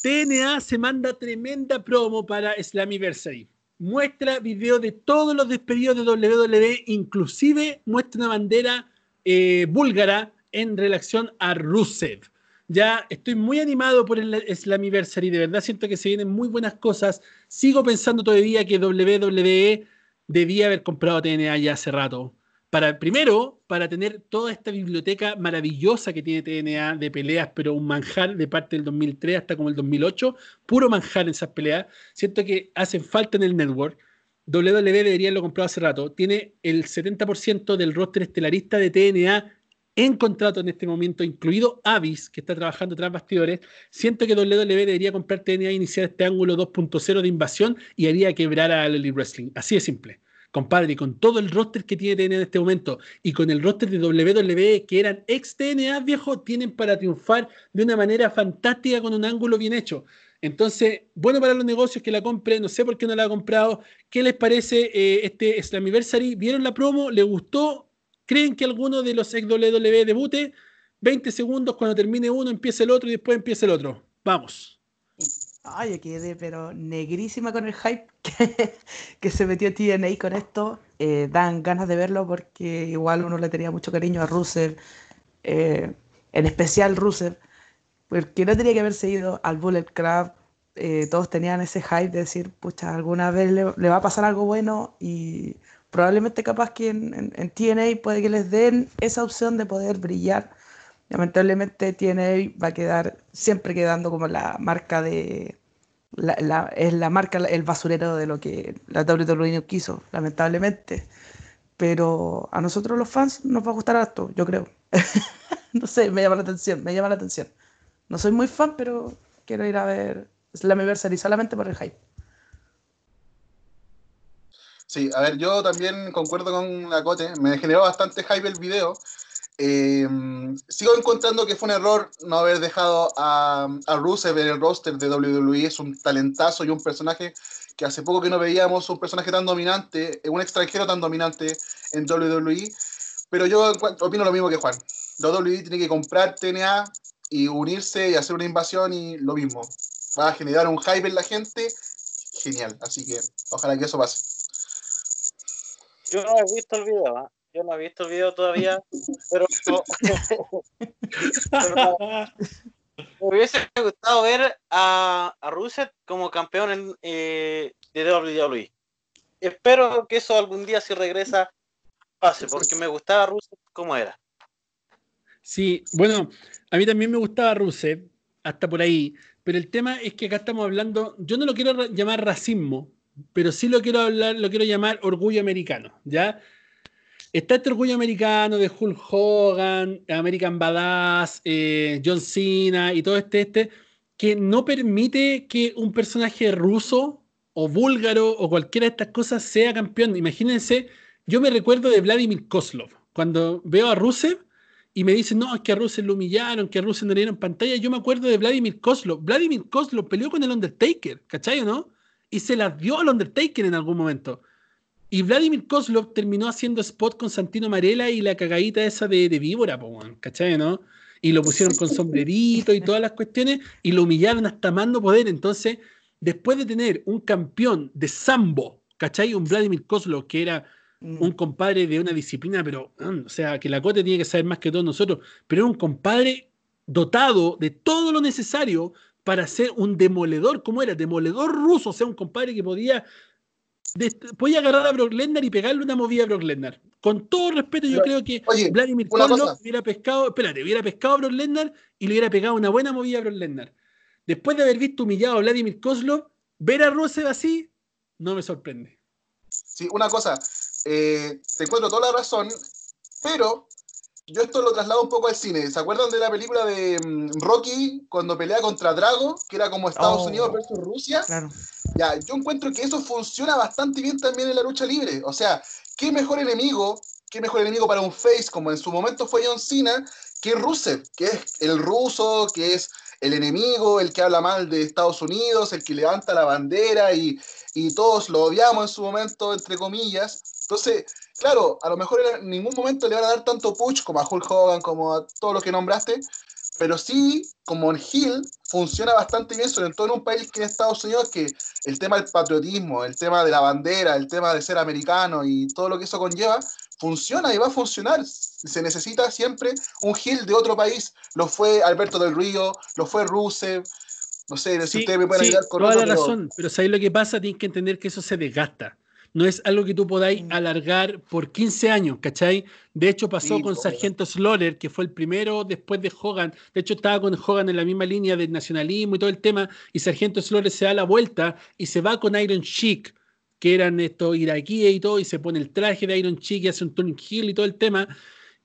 S1: TNA se manda tremenda promo para Slammiversary. Muestra video de todos los despedidos de WWE, inclusive muestra una bandera eh, búlgara en relación a Rusev. Ya estoy muy animado por el Slammiversary, de verdad siento que se vienen muy buenas cosas. Sigo pensando todavía que WWE debía haber comprado TNA ya hace rato. Para, primero, para tener toda esta biblioteca maravillosa que tiene TNA de peleas, pero un manjar de parte del 2003 hasta como el 2008, puro manjar en esas peleas. Siento que hacen falta en el network. WWE debería haberlo comprado hace rato. Tiene el 70% del roster estelarista de TNA en contrato en este momento, incluido Avis, que está trabajando tras bastidores. Siento que WWE debería comprar TNA e iniciar este ángulo 2.0 de invasión y haría quebrar a All Wrestling. Así de simple. Compadre, con todo el roster que tiene TNA en este momento y con el roster de WWE que eran ex TNA viejo, tienen para triunfar de una manera fantástica con un ángulo bien hecho. Entonces, bueno para los negocios que la compre, no sé por qué no la ha comprado. ¿Qué les parece eh, este Slammiversary? ¿Vieron la promo? ¿Le gustó? ¿Creen que alguno de los ex WWE debute? 20 segundos, cuando termine uno, empieza el otro y después empieza el otro. Vamos.
S3: Ay, yo quedé pero negrísima con el hype (laughs) que, se metió TNA con esto. Eh, dan ganas de verlo porque igual uno le tenía mucho cariño a Rusev, eh, en especial Rusev, porque no tenía que haberse ido al Bullet Club. Eh, todos tenían ese hype de decir, pucha, alguna vez le, va a pasar algo bueno y probablemente capaz que en, en TNA puede que les den esa opción de poder brillar. Lamentablemente tiene va a quedar siempre quedando como la marca de la, es la marca el basurero de lo que la WWE quiso lamentablemente. Pero a nosotros los fans nos va a gustar esto yo creo. (laughs) No sé me llama la atención me llama la atención. No soy muy fan pero quiero ir a ver Slammiversary solamente por el hype
S4: Sí, a ver, yo también concuerdo con la Cote. Me generó bastante hype el video. Eh, sigo encontrando que fue un error no haber dejado a, a Rusev en el roster de WWE. Es un talentazo y un personaje que hace poco que no veíamos un personaje tan dominante, un extranjero tan dominante en WWE. Pero yo opino lo mismo que Juan. WWE tiene que comprar TNA y unirse y hacer una invasión y lo mismo. Va a generar un hype en la gente. Genial. Así que ojalá que eso pase.
S2: Yo no he visto el video, ¿eh? Yo no he visto el video todavía, pero, (laughs) me hubiese gustado ver a, a Rusev como campeón en, eh, de WWE. Espero que eso algún día si regresa pase, porque me gustaba Rusev como era.
S1: Sí, bueno, a mí también me gustaba Rusev, hasta por ahí, pero el tema es que acá estamos hablando, yo no lo quiero llamar racismo, pero sí lo quiero hablar, lo quiero llamar orgullo americano, ¿ya? Está este orgullo americano de Hulk Hogan, American Badass, eh, John Cena y todo este, este, que no permite que un personaje ruso o búlgaro o cualquiera de estas cosas sea campeón. Imagínense, yo me recuerdo de Vladimir Kozlov, cuando veo a Rusev y me dicen, no, es que a Rusev lo humillaron, que a Rusev no le dieron pantalla, yo me acuerdo de Vladimir Kozlov. Vladimir Kozlov peleó con el Undertaker, ¿cachai o no? Y se las dio al Undertaker en algún momento. Y Vladimir Kozlov terminó haciendo spot con Santino Marella y la cagadita esa de, de víbora, ¿cachai, no? Y lo pusieron con sombrerito y todas las cuestiones y lo humillaron hasta mando poder. Entonces, después de tener un campeón de sambo, ¿cachai? Un Vladimir Kozlov que era mm. un compadre de una disciplina, pero, o sea, que la Cote tiene que saber más que todos nosotros, pero era un compadre dotado de todo lo necesario para ser un demoledor, como era, demoledor ruso, o sea, un compadre que podía voy a agarrar a Brock Lesnar y pegarle una movida a Brock Lesnar. Con todo respeto, yo creo que Vladimir Kozlov hubiera pescado, espérate, hubiera pescado a Brock Lesnar y le hubiera pegado una buena movida a Brock Lesnar. Después de haber visto humillado a Vladimir Kozlov, ver a Rusev así no me sorprende.
S4: Sí, una cosa, eh, te encuentro toda la razón, pero yo esto lo traslado un poco al cine. ¿Se acuerdan de la película de mm, Rocky cuando pelea contra Drago, que era como Estados oh. Unidos versus Rusia? Ya, yo encuentro que eso funciona bastante bien también en la lucha libre. O sea, ¿qué mejor enemigo, qué mejor enemigo para un face como en su momento fue John Cena, que Rusev, que es el ruso, que es el enemigo, el que habla mal de Estados Unidos, el que levanta la bandera y, y todos lo odiamos en su momento, entre comillas. Entonces, claro, a lo mejor en ningún momento le van a dar tanto push como a Hulk Hogan, como a todos los que nombraste, pero sí, como en Hill, funciona bastante bien, sobre todo en un país que es Estados Unidos, que el tema del patriotismo, el tema de la bandera, el tema de ser americano y todo lo que eso conlleva, funciona y va a funcionar. Se necesita siempre un Hill de otro país. Lo fue Alberto del Río, lo fue Rusev. No sé, si ustedes me pueden ayudar
S1: con toda la razón, pero ¿sabes lo que pasa? Tienes que entender que eso se desgasta no es algo que tú podáis mm. alargar por 15 años, ¿cachai? De hecho, pasó con Sargento Slaughter, que fue el primero después de Hogan. De hecho, estaba con Hogan en la misma línea del nacionalismo y todo el tema, y Sargento Slaughter se da la vuelta y se va con Iron Sheik, que eran estos iraquíes y todo, y se pone el traje de Iron Sheik y hace un Tony Hill y todo el tema.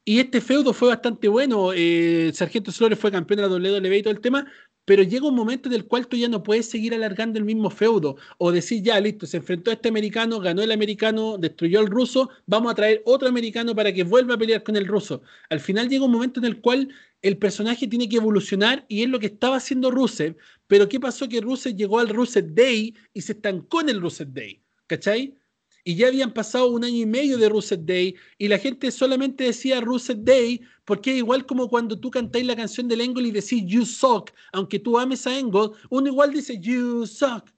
S1: Y este feudo fue bastante bueno. Eh, Sargento Slaughter fue campeón de la WWE y todo el tema, pero llega un momento en el cual tú ya no puedes seguir alargando el mismo feudo o decir, ya, listo, se enfrentó a este americano, ganó el americano, destruyó al ruso, vamos a traer otro americano para que vuelva a pelear con el ruso. Al final llega un momento en el cual el personaje tiene que evolucionar y es lo que estaba haciendo Rusev, pero ¿qué pasó? Que Rusev llegó al Rusev Day y se estancó en el Rusev Day, ¿cachai? Y ya habían pasado un año y medio de Ruset Day y la gente solamente decía Ruset Day porque igual como cuando tú cantáis la canción del Engel y decís You Suck, aunque tú ames a Engel, uno igual dice You Suck,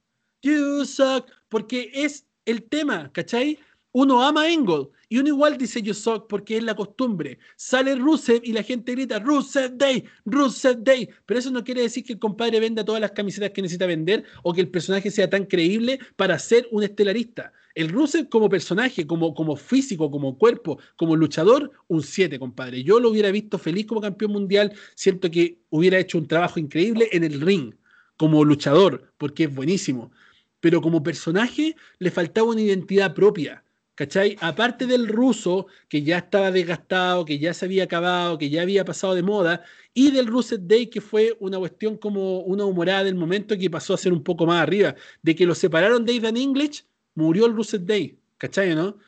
S1: You Suck, porque es el tema, ¿cachai? Uno ama Engel y uno igual dice You Suck porque es la costumbre. Sale Rusev y la gente grita Rusev Day, Rusev Day. Pero eso no quiere decir que el compadre venda todas las camisetas que necesita vender o que el personaje sea tan creíble para ser un estelarista. El Rusev como personaje, como, como físico, como cuerpo, como luchador, un 7, compadre. Yo lo hubiera visto feliz como campeón mundial. Siento que hubiera hecho un trabajo increíble en el ring, como luchador, porque es buenísimo. Pero como personaje le faltaba una identidad propia. ¿Cachai? Aparte del ruso, que ya estaba desgastado, que ya se había acabado, que ya había pasado de moda, y del Ruset Day, que fue una cuestión como una humorada del momento que pasó a ser un poco más arriba, de que lo separaron de Ethan English murió el Russell Day, ¿cachai, no?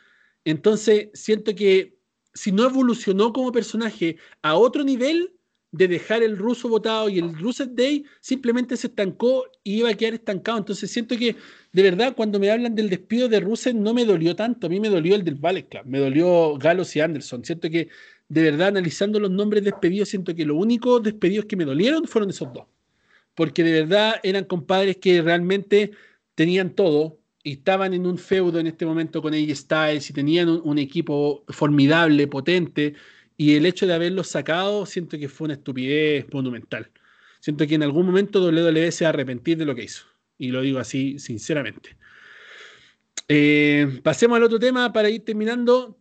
S1: Entonces, siento que si no evolucionó como personaje a otro nivel de dejar el ruso votado y el Russell Day, simplemente se estancó y iba a quedar estancado. Entonces, siento que, de verdad, cuando me hablan del despido de Russell, no me dolió tanto. A mí me dolió el del Ballet Club, me dolió Galos y Anderson. Siento que, de verdad, analizando los nombres despedidos, siento que los únicos despedidos que me dolieron fueron esos dos. Porque de verdad eran compadres que realmente tenían todo, y estaban en un feudo en este momento con AJ Styles y tenían un, equipo formidable, potente, y el hecho de haberlos sacado siento que fue una estupidez monumental. Siento que en algún momento WWE se va a arrepentir de lo que hizo, y lo digo así sinceramente. Eh, pasemos al otro tema para ir terminando.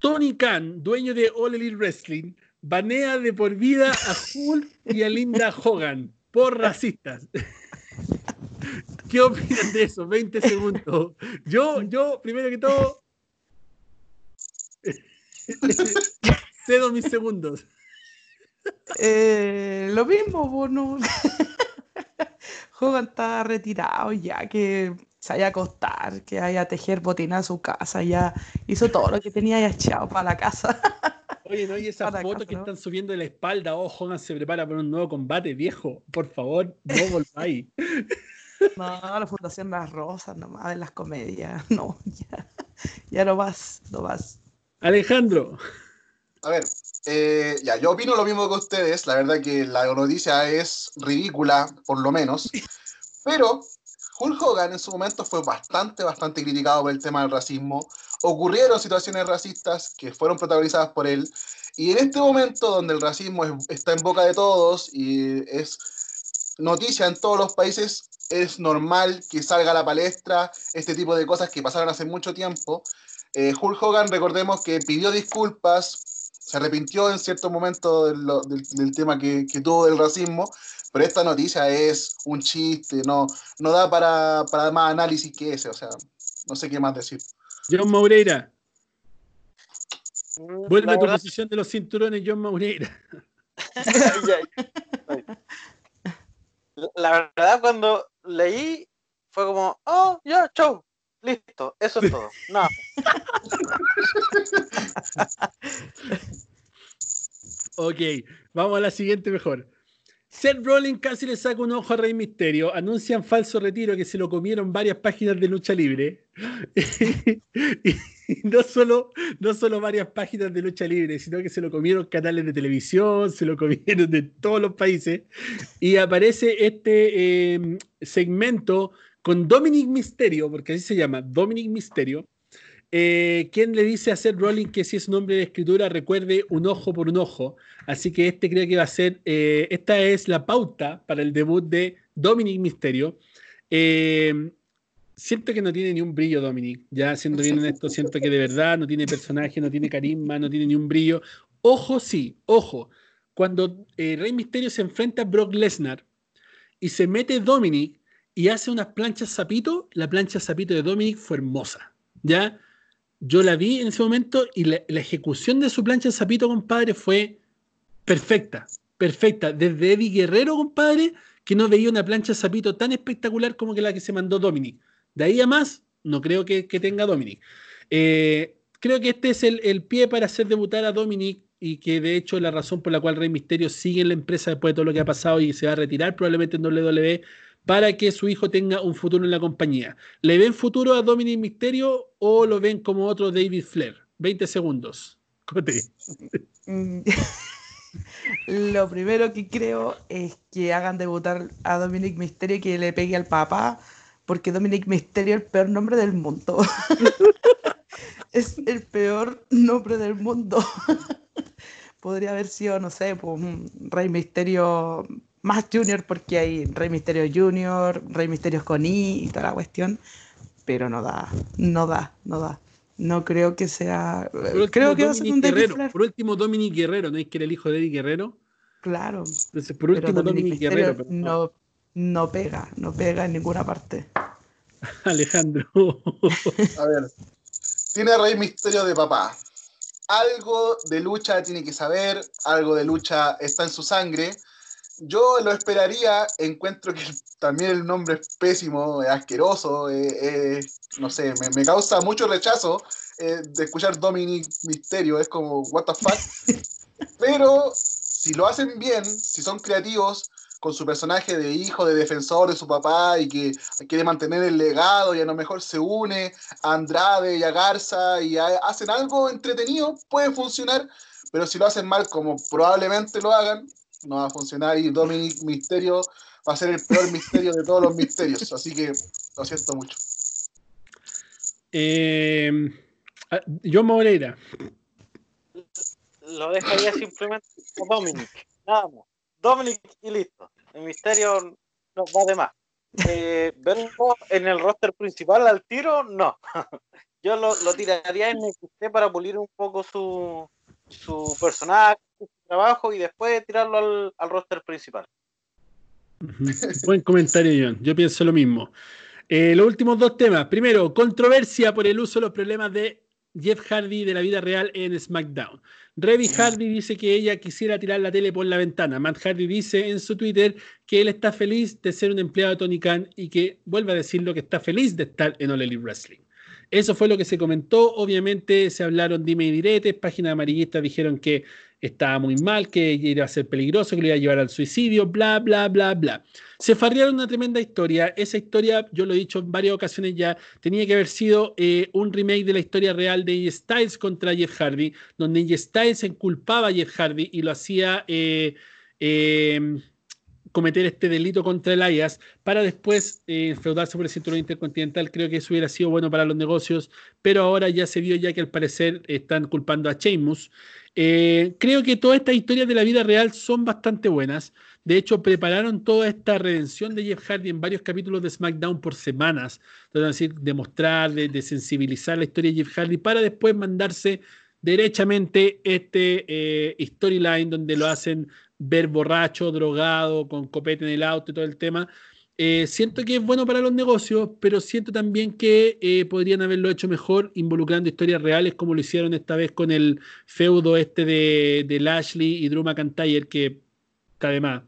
S1: Tony Khan, dueño de All Elite Wrestling, banea de por vida a Hulk y a Linda Hogan por racistas. (laughs) ¿Qué opinan de eso? 20 segundos. Yo, yo, primero que todo, (laughs) (laughs) cedo mis segundos.
S3: Eh, lo mismo, bueno. Hogan (laughs) está retirado ya, que se haya acostar, que haya tejer botina a su casa, ya hizo todo lo que tenía ya echado para la casa. (laughs)
S1: Oye, no, y esa foto que están subiendo de la espalda, oh, Hogan se prepara para un nuevo combate, viejo. Por favor, no volváis. (laughs)
S3: No, la Fundación Las Rosas, nomás de las comedias. No, ya, ya no vas, no vas.
S1: Alejandro.
S4: A ver, eh, ya, yo opino lo mismo que ustedes. La verdad que la noticia es ridícula, por lo menos. (laughs) Pero Hulk Hogan en su momento fue bastante, bastante criticado por el tema del racismo. Ocurrieron situaciones racistas que fueron protagonizadas por él. Y en este momento donde el racismo está en boca de todos y es noticia en todos los países, es normal que salga a la palestra este tipo de cosas que pasaron hace mucho tiempo. Eh, Hulk Hogan, recordemos que pidió disculpas, se arrepintió en cierto momento del, tema que, tuvo del racismo, pero esta noticia es un chiste, no, no da para, más análisis que ese, o sea, no sé qué más decir.
S1: John Maureira. Mm, Vuelve a tu posición de los cinturones, John Maureira. (laughs)
S2: la verdad, cuando leí, fue como, oh, ya, chau, listo, eso es todo. No. (laughs)
S1: ok, vamos a la siguiente mejor. Seth Rollins casi le saca un ojo a Rey Misterio. Anuncian falso retiro que se lo comieron varias páginas de lucha libre. (laughs) y, no, solo, no solo varias páginas de lucha libre, sino que se lo comieron canales de televisión, se lo comieron de todos los países. Y aparece este em, segmento con Dominic Misterio, porque así se llama, Dominic Misterio, eh, quien le dice a Seth Rollins que si es un hombre de escritura, recuerde un ojo por un ojo. Así que este creo que va a ser, eh, esta es la pauta para el debut de Dominic Misterio. Eh, siento que no tiene ni un brillo, Dominic. Ya siendo bien honesto, siento que de verdad no tiene personaje, no tiene carisma, no tiene ni un brillo. Ojo, sí, ojo. Cuando eh, Rey Misterio se enfrenta a Brock Lesnar y se mete Dominic y hace unas planchas zapito, la plancha zapito de Dominic fue hermosa. ¿Ya? Yo la vi en ese momento y la, ejecución de su plancha zapito, compadre, fue perfecta. Perfecta. Desde Eddie Guerrero, compadre, que no veía una plancha zapito tan espectacular como la que se mandó Dominic. De ahí a más, no creo que, tenga Dominic. Eh, creo que este es el, pie para hacer debutar a Dominic y que de hecho la razón por la cual Rey Misterio sigue en la empresa después de todo lo que ha pasado y se va a retirar probablemente en WWE para que su hijo tenga un futuro en la compañía. ¿Le ven futuro a Dominic Misterio o lo ven como otro David Flair? 20 segundos. (laughs) (laughs)
S3: Lo primero que creo es que hagan debutar a Dominic Misterio y que le pegue al papá porque Dominic Mysterio es el peor nombre del mundo. (laughs) es el peor nombre del mundo. Podría haber sido, no sé, pues, un Rey Misterio más Junior, porque hay Rey Misterio Junior, Rey Misterio con I y toda la cuestión, pero no da, no da, no da. No creo que sea. Creo que va a ser un
S1: Guerrero. Por último, Dominic Guerrero, ¿no es que era el hijo de Eddie Guerrero?
S3: Claro.
S1: Entonces, por último, Dominic, Guerrero.
S3: no, no pega, no pega en ninguna parte. (laughs)
S1: Alejandro.
S4: A ver, tiene Rey Misterio de papá. Algo de lucha tiene que saber, algo de lucha está en su sangre. Yo lo esperaría, encuentro que también el nombre es pésimo, es asqueroso, no sé, me, causa mucho rechazo eh, de escuchar Dominic Misterio, es como, what the fuck. (laughs) Pero si lo hacen bien, si son creativos, con su personaje de hijo, de defensor de su papá y que quiere mantener el legado y a lo mejor se une a Andrade y a Garza y hacen algo entretenido, puede funcionar, pero si lo hacen mal, como probablemente lo hagan, no va a funcionar y Dominic Misterio va a ser el peor misterio de todos los misterios, así que lo siento mucho.
S1: Eh, John Moreira.
S2: Lo dejaría simplemente Dominic, nada más. Dominic y listo. El misterio nos va de más. Eh, verlo en el roster principal al tiro, no. (laughs) Yo lo, tiraría en XT para pulir un poco su, su personaje, trabajo y después tirarlo al, roster principal.
S1: Buen comentario, John. Yo pienso lo mismo. Eh, los últimos dos temas. Primero, controversia por el uso de los problemas de Jeff Hardy de la vida real en SmackDown. Reby Hardy dice que ella quisiera tirar la tele por la ventana. Matt Hardy dice en su Twitter que él está feliz de ser un empleado de Tony Khan y que vuelve a decirlo que está feliz de estar en All Elite Wrestling. Eso fue lo que se comentó. Obviamente se hablaron dime y diretes. Páginas amarillistas dijeron que estaba muy mal, que iba a ser peligroso, que le iba a llevar al suicidio, bla, bla, bla, bla. Se farriaron una tremenda historia. Esa historia, yo lo he dicho en varias ocasiones ya, tenía que haber sido eh, un remake de la historia real de AJ Styles contra Jeff Hardy, donde AJ Styles inculpaba a Jeff Hardy y lo hacía eh, em, cometer este delito contra Elias para después eh, enfreudarse por el cinturón intercontinental. Creo que eso hubiera sido bueno para los negocios, pero ahora ya se vio ya que al parecer están culpando a Sheamus. Eh, creo que todas estas historias de la vida real son bastante buenas. De hecho, prepararon toda esta redención de Jeff Hardy en varios capítulos de SmackDown por semanas. Es decir, demostrar, de, sensibilizar la historia de Jeff Hardy para después mandarse derechamente este eh, storyline donde lo hacen ver borracho, drogado, con copete en el auto y todo el tema. Eh, siento que es bueno para los negocios, pero siento también que eh, podrían haberlo hecho mejor involucrando historias reales como lo hicieron esta vez con el feudo este de, Lashley y Drew McIntyre, que está más.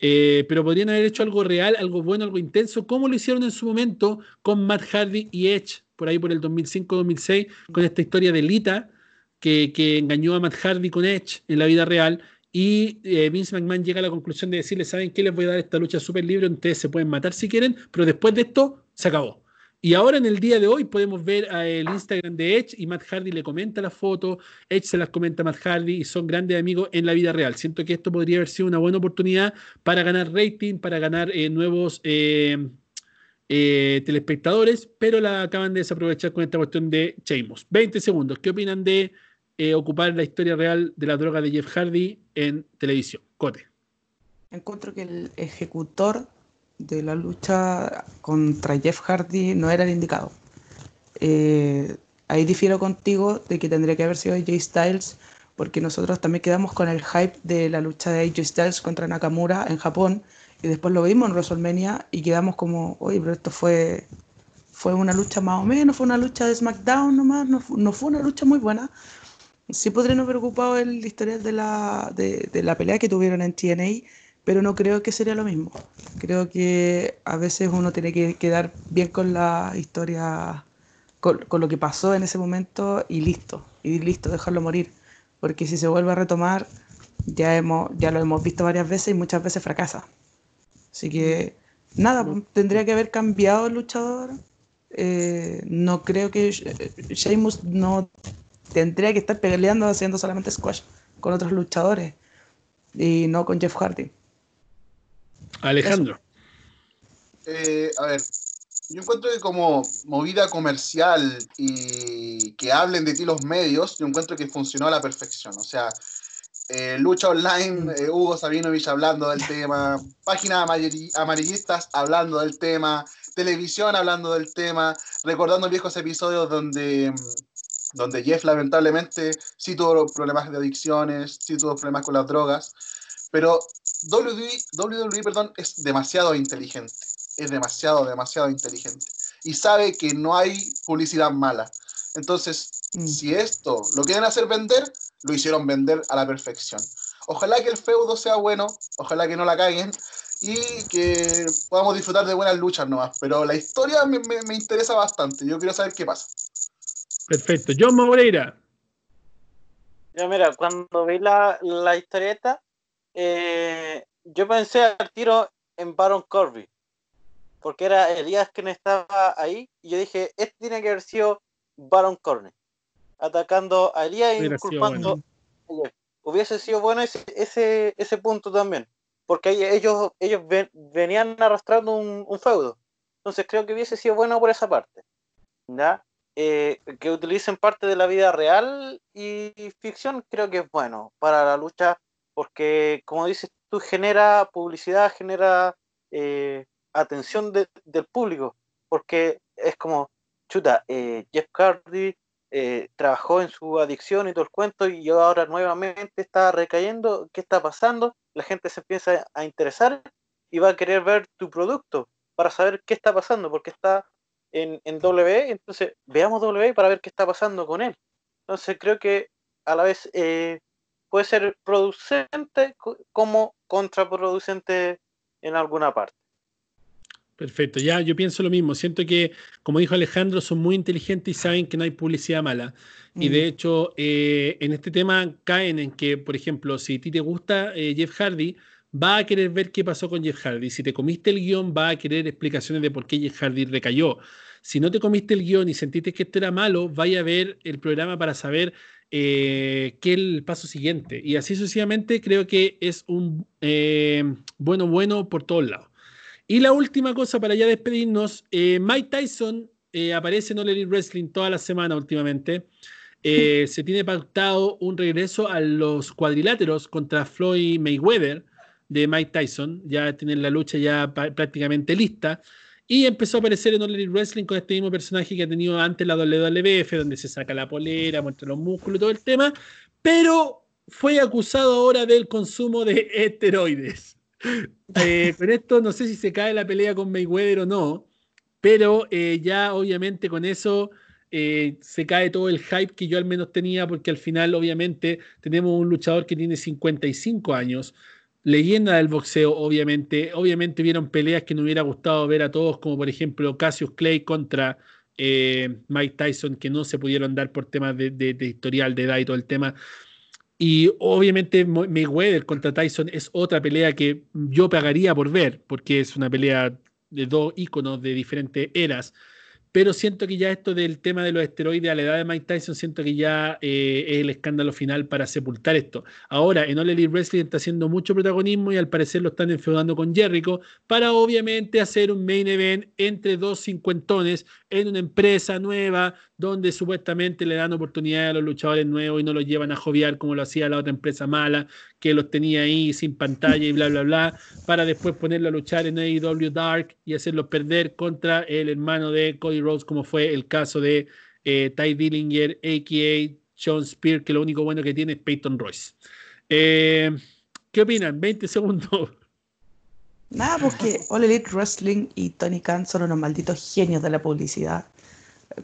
S1: Eh, pero podrían haber hecho algo real, algo bueno, algo intenso, como lo hicieron en su momento con Matt Hardy y Edge, por ahí por el 2005-2006, con esta historia de Lita, que, que engañó a Matt Hardy con Edge en la vida real y eh, Vince McMahon llega a la conclusión de decirle, ¿saben qué? Les voy a dar esta lucha súper libre, ustedes se pueden matar si quieren, pero después de esto se acabó. Y ahora en el día de hoy podemos ver el Instagram de Edge y Matt Hardy le comenta la foto, Edge se las comenta a Matt Hardy y son grandes amigos en la vida real. Siento que esto podría haber sido una buena oportunidad para ganar rating, para ganar eh, nuevos eh, telespectadores, pero la acaban de desaprovechar con esta cuestión de Sheamus. 20 segundos, ¿qué opinan de eh, ocupar la historia real de la droga de Jeff Hardy en televisión. Cote.
S3: Encuentro que el ejecutor de la lucha contra Jeff Hardy no era el indicado. Eh, ahí difiero contigo de que tendría que haber sido AJ Styles, porque nosotros también quedamos con el hype de la lucha de AJ Styles contra Nakamura en Japón, y después lo vimos en WrestleMania y quedamos como, oye, pero esto fue, fue una lucha más o menos, fue una lucha de SmackDown nomás, no, no fue una lucha muy buena. Sí podría no preocupado el historial de la, de, de la pelea que tuvieron en TNA, pero no creo que sería lo mismo. Creo que a veces uno tiene que quedar bien con la historia, con, lo que pasó en ese momento y listo, y listo, dejarlo morir. Porque si se vuelve a retomar, ya, hemos, ya lo hemos visto varias veces y muchas veces fracasa. Así que nada, tendría que haber cambiado el luchador. Eh, no creo que Sheamus no tendría que estar peleando haciendo solamente squash con otros luchadores y no con Jeff Hardy.
S1: Alejandro.
S4: Eh, a ver, yo encuentro que como movida comercial y que hablen de ti los medios, yo encuentro que funcionó a la perfección. O sea, eh, lucha online, eh, Hugo Sabinovich hablando del tema, páginas amarillistas hablando del tema, televisión hablando del tema, recordando viejos episodios donde, donde Jeff lamentablemente sí tuvo problemas de adicciones, sí tuvo problemas con las drogas, pero WWE, perdón, es demasiado inteligente. Es demasiado, demasiado inteligente. Y sabe que no hay publicidad mala. Entonces, mm. si esto lo quieren hacer vender, lo hicieron vender a la perfección. Ojalá que el feudo sea bueno, ojalá que no la caguen y que podamos disfrutar de buenas luchas nomás. Pero la historia me, interesa bastante. Yo quiero saber qué pasa.
S1: Perfecto. John Moreira.
S2: Ya, mira, cuando vi la, la historieta, eh, yo pensé al tiro en Baron Corby, porque era Elías quien estaba ahí, y yo dije, este tiene que haber sido Baron Corby, atacando a Elías y culpando. Hubiese sido bueno ese, ese, ese punto también, porque ellos, ellos venían arrastrando un, feudo. Entonces creo que hubiese sido bueno por esa parte. ¿ya? Eh, que utilicen parte de la vida real y ficción, creo que es bueno para la lucha porque como dices tú, genera publicidad, genera eh, atención del público, porque es como, chuta, eh, Jeff Hardy eh, trabajó en su adicción y todo el cuento y ahora nuevamente está recayendo, ¿qué está pasando? La gente se empieza a interesar y va a querer ver tu producto para saber qué está pasando, porque está en, en W, entonces veamos W para ver qué está pasando con él. Entonces creo que a la vez puede ser producente como contraproducente en alguna parte.
S1: Perfecto, ya yo pienso lo mismo. Siento que, como dijo Alejandro, son muy inteligentes y saben que no hay publicidad mala. Y de mm. hecho, eh, en este tema caen en que, por ejemplo, si a ti te gusta eh, Jeff Hardy, va a querer ver qué pasó con Jeff Hardy. Si te comiste el guion, va a querer explicaciones de por qué Jeff Hardy recayó. Si no te comiste el guion y sentiste que esto era malo, vaya a ver el programa para saber eh, qué es el paso siguiente. Y así sucesivamente creo que es un eh, bueno, bueno por todos lados. Y la última cosa para ya despedirnos, eh, Mike Tyson aparece en All Wrestling toda la semana últimamente. se tiene pactado un regreso a los cuadriláteros contra Floyd Mayweather de Mike Tyson. Ya tienen la lucha ya prácticamente lista. Y empezó a aparecer en All Wrestling con este mismo personaje que ha tenido antes la WWF, donde se saca la polera, muestra los músculos y todo el tema, pero fue acusado ahora del consumo de (laughs) esteroides. Eh, pero esto no sé si se cae la pelea con Mayweather o no, pero eh, ya obviamente con eso eh, se cae todo el hype que yo al menos tenía, porque al final obviamente tenemos un luchador que tiene 55 años, leyenda del boxeo, obviamente. Obviamente vieron peleas que no hubiera gustado ver a todos, como por ejemplo Cassius Clay contra eh, Mike Tyson, que no se pudieron dar por temas de, historial, de edad y todo el tema. Y obviamente Mayweather contra Tyson es otra pelea que yo pagaría por ver, porque es una pelea de dos íconos de diferentes eras pero siento que ya esto del tema de los esteroides a la edad de Mike Tyson, siento que ya eh, es el escándalo final para sepultar esto. Ahora, en All Elite Wrestling está haciendo mucho protagonismo y al parecer lo están enfeudando con Jericho para obviamente hacer un main event entre dos cincuentones en una empresa nueva donde supuestamente le dan oportunidad a los luchadores nuevos y no los llevan a joviar como lo hacía la otra empresa mala, que los tenía ahí sin pantalla y bla, bla, bla, para después ponerlo a luchar en AEW Dark y hacerlos perder contra el hermano de Cody Rhodes, como fue el caso de eh, Ty Dillinger, a.k.a. Sean Spear, que lo único bueno que tiene es Peyton Royce. Eh, ¿Qué opinan? 20 segundos.
S3: Nada, porque All Elite Wrestling y Tony Khan son unos malditos genios de la publicidad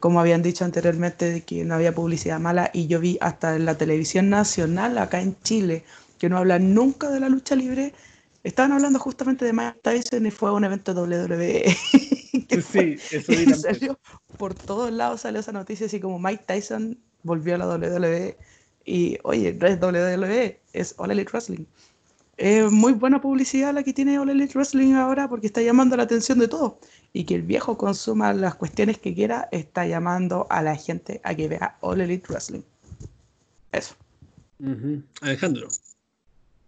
S3: como habían dicho anteriormente, de que no había publicidad mala y yo vi hasta en la televisión nacional acá en Chile, que no hablan nunca de la lucha libre, estaban hablando justamente de Mike Tyson y fue un evento WWE. (laughs) sí, eso y (laughs) salió, por todos lados salió esa noticia así como Mike Tyson volvió a la WWE y oye, no es WWE, es All Elite Wrestling. Es muy buena publicidad la que tiene All Elite Wrestling ahora porque está llamando la atención de todos y que el viejo consuma las cuestiones que quiera, está llamando a la gente a que vea All Elite Wrestling. Eso.
S1: Alejandro.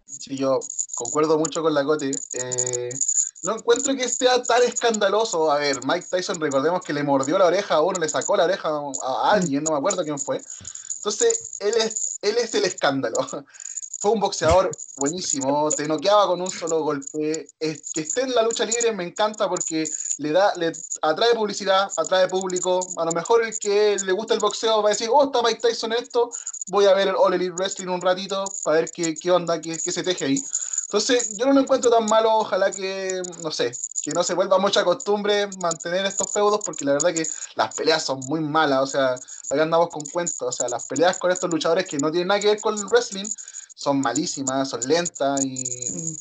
S4: Sí, yo concuerdo mucho con la Cote. Eh, no encuentro que sea tan escandaloso. A ver, Mike Tyson, recordemos que le mordió la oreja a uno, le sacó la oreja a alguien, no me acuerdo quién fue. Entonces, él es, él es el escándalo fue un boxeador buenísimo, te noqueaba con un solo golpe. Es, que esté en la lucha libre me encanta porque le da, le atrae publicidad, atrae público. A lo mejor el que le gusta el boxeo va a decir, oh, está Mike Tyson esto, voy a ver el All Elite Wrestling un ratito para ver qué, qué onda, qué, qué se teje ahí. Entonces, yo no lo encuentro tan malo, ojalá que, no sé, que no se vuelva mucha costumbre mantener estos feudos, porque la verdad que las peleas son muy malas, o sea, acá andamos con cuentos, o sea, las peleas con estos luchadores que no tienen nada que ver con el wrestling, son malísimas, son lentas y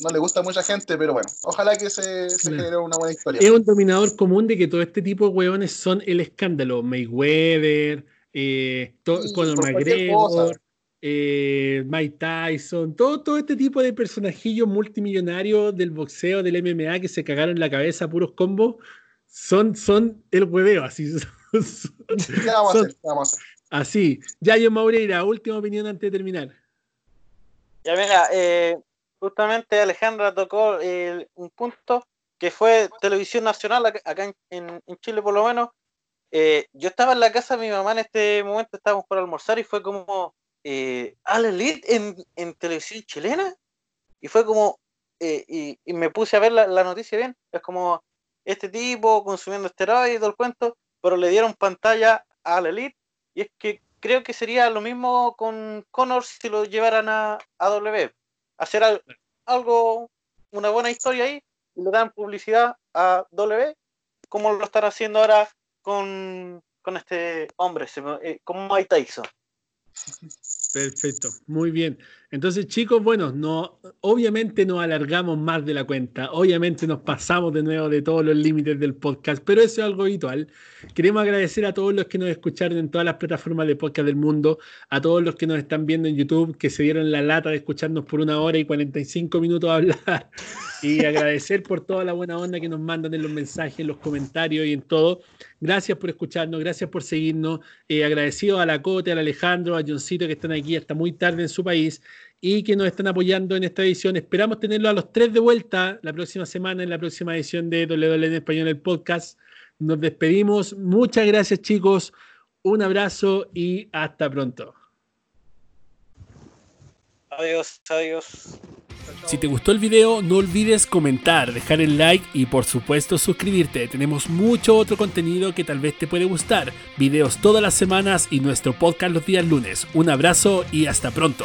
S4: no le gusta a mucha gente, pero bueno, ojalá que se, se genere una buena historia.
S1: Es un dominador común de que todo este tipo de hueones son el escándalo. Mayweather, eh, Conor McGregor, eh, Mike Tyson, todo, todo este tipo de personajillos multimillonarios del boxeo, del MMA que se cagaron la cabeza puros combos, son, son el hueveo, así. (laughs)
S4: ¿Qué vamos a hacer? vamos a hacer?
S1: Así. Yayo Maureira, última opinión antes de terminar.
S2: Ya mira, eh, justamente Alejandra tocó un punto que fue televisión nacional acá en, Chile por lo menos. Eh, yo estaba en la casa de mi mamá en este momento, estábamos por almorzar y fue como, eh, Elite en, televisión chilena. Y fue como, eh, y, me puse a ver la, noticia bien, es como este tipo consumiendo esteroides y todo el cuento, pero le dieron pantalla a Al Elite y es que creo que sería lo mismo con Connor si lo llevaran a, a. Hacer algo, una buena historia ahí y le dan publicidad a W, como lo están haciendo ahora con, este hombre, eh, como Mike Tyson.
S1: Perfecto, muy bien. Entonces, chicos, bueno, no, obviamente nos alargamos más de la cuenta, obviamente nos pasamos de nuevo de todos los límites del podcast, pero eso es algo habitual. Queremos agradecer a todos los que nos escucharon en todas las plataformas de podcast del mundo, a todos los que nos están viendo en YouTube, que se dieron la lata de escucharnos por una hora y 45 minutos a hablar, (laughs) y agradecer por toda la buena onda que nos mandan en los mensajes, en los comentarios y en todo. Gracias por escucharnos, gracias por seguirnos. Eh, agradecido a la Cote, al Alejandro, a Johncito que están aquí hasta muy tarde en su país y que nos están apoyando en esta edición. Esperamos tenerlo a los tres de vuelta la próxima semana en la próxima edición de WWE en Español, el podcast. Nos despedimos. Muchas gracias, chicos. Un abrazo y hasta pronto.
S2: Adiós, adiós.
S1: Si te gustó el video, no olvides comentar, dejar el like y por supuesto suscribirte. Tenemos mucho otro contenido que tal vez te puede gustar. Videos todas las semanas y nuestro podcast los días lunes. Un abrazo y hasta pronto.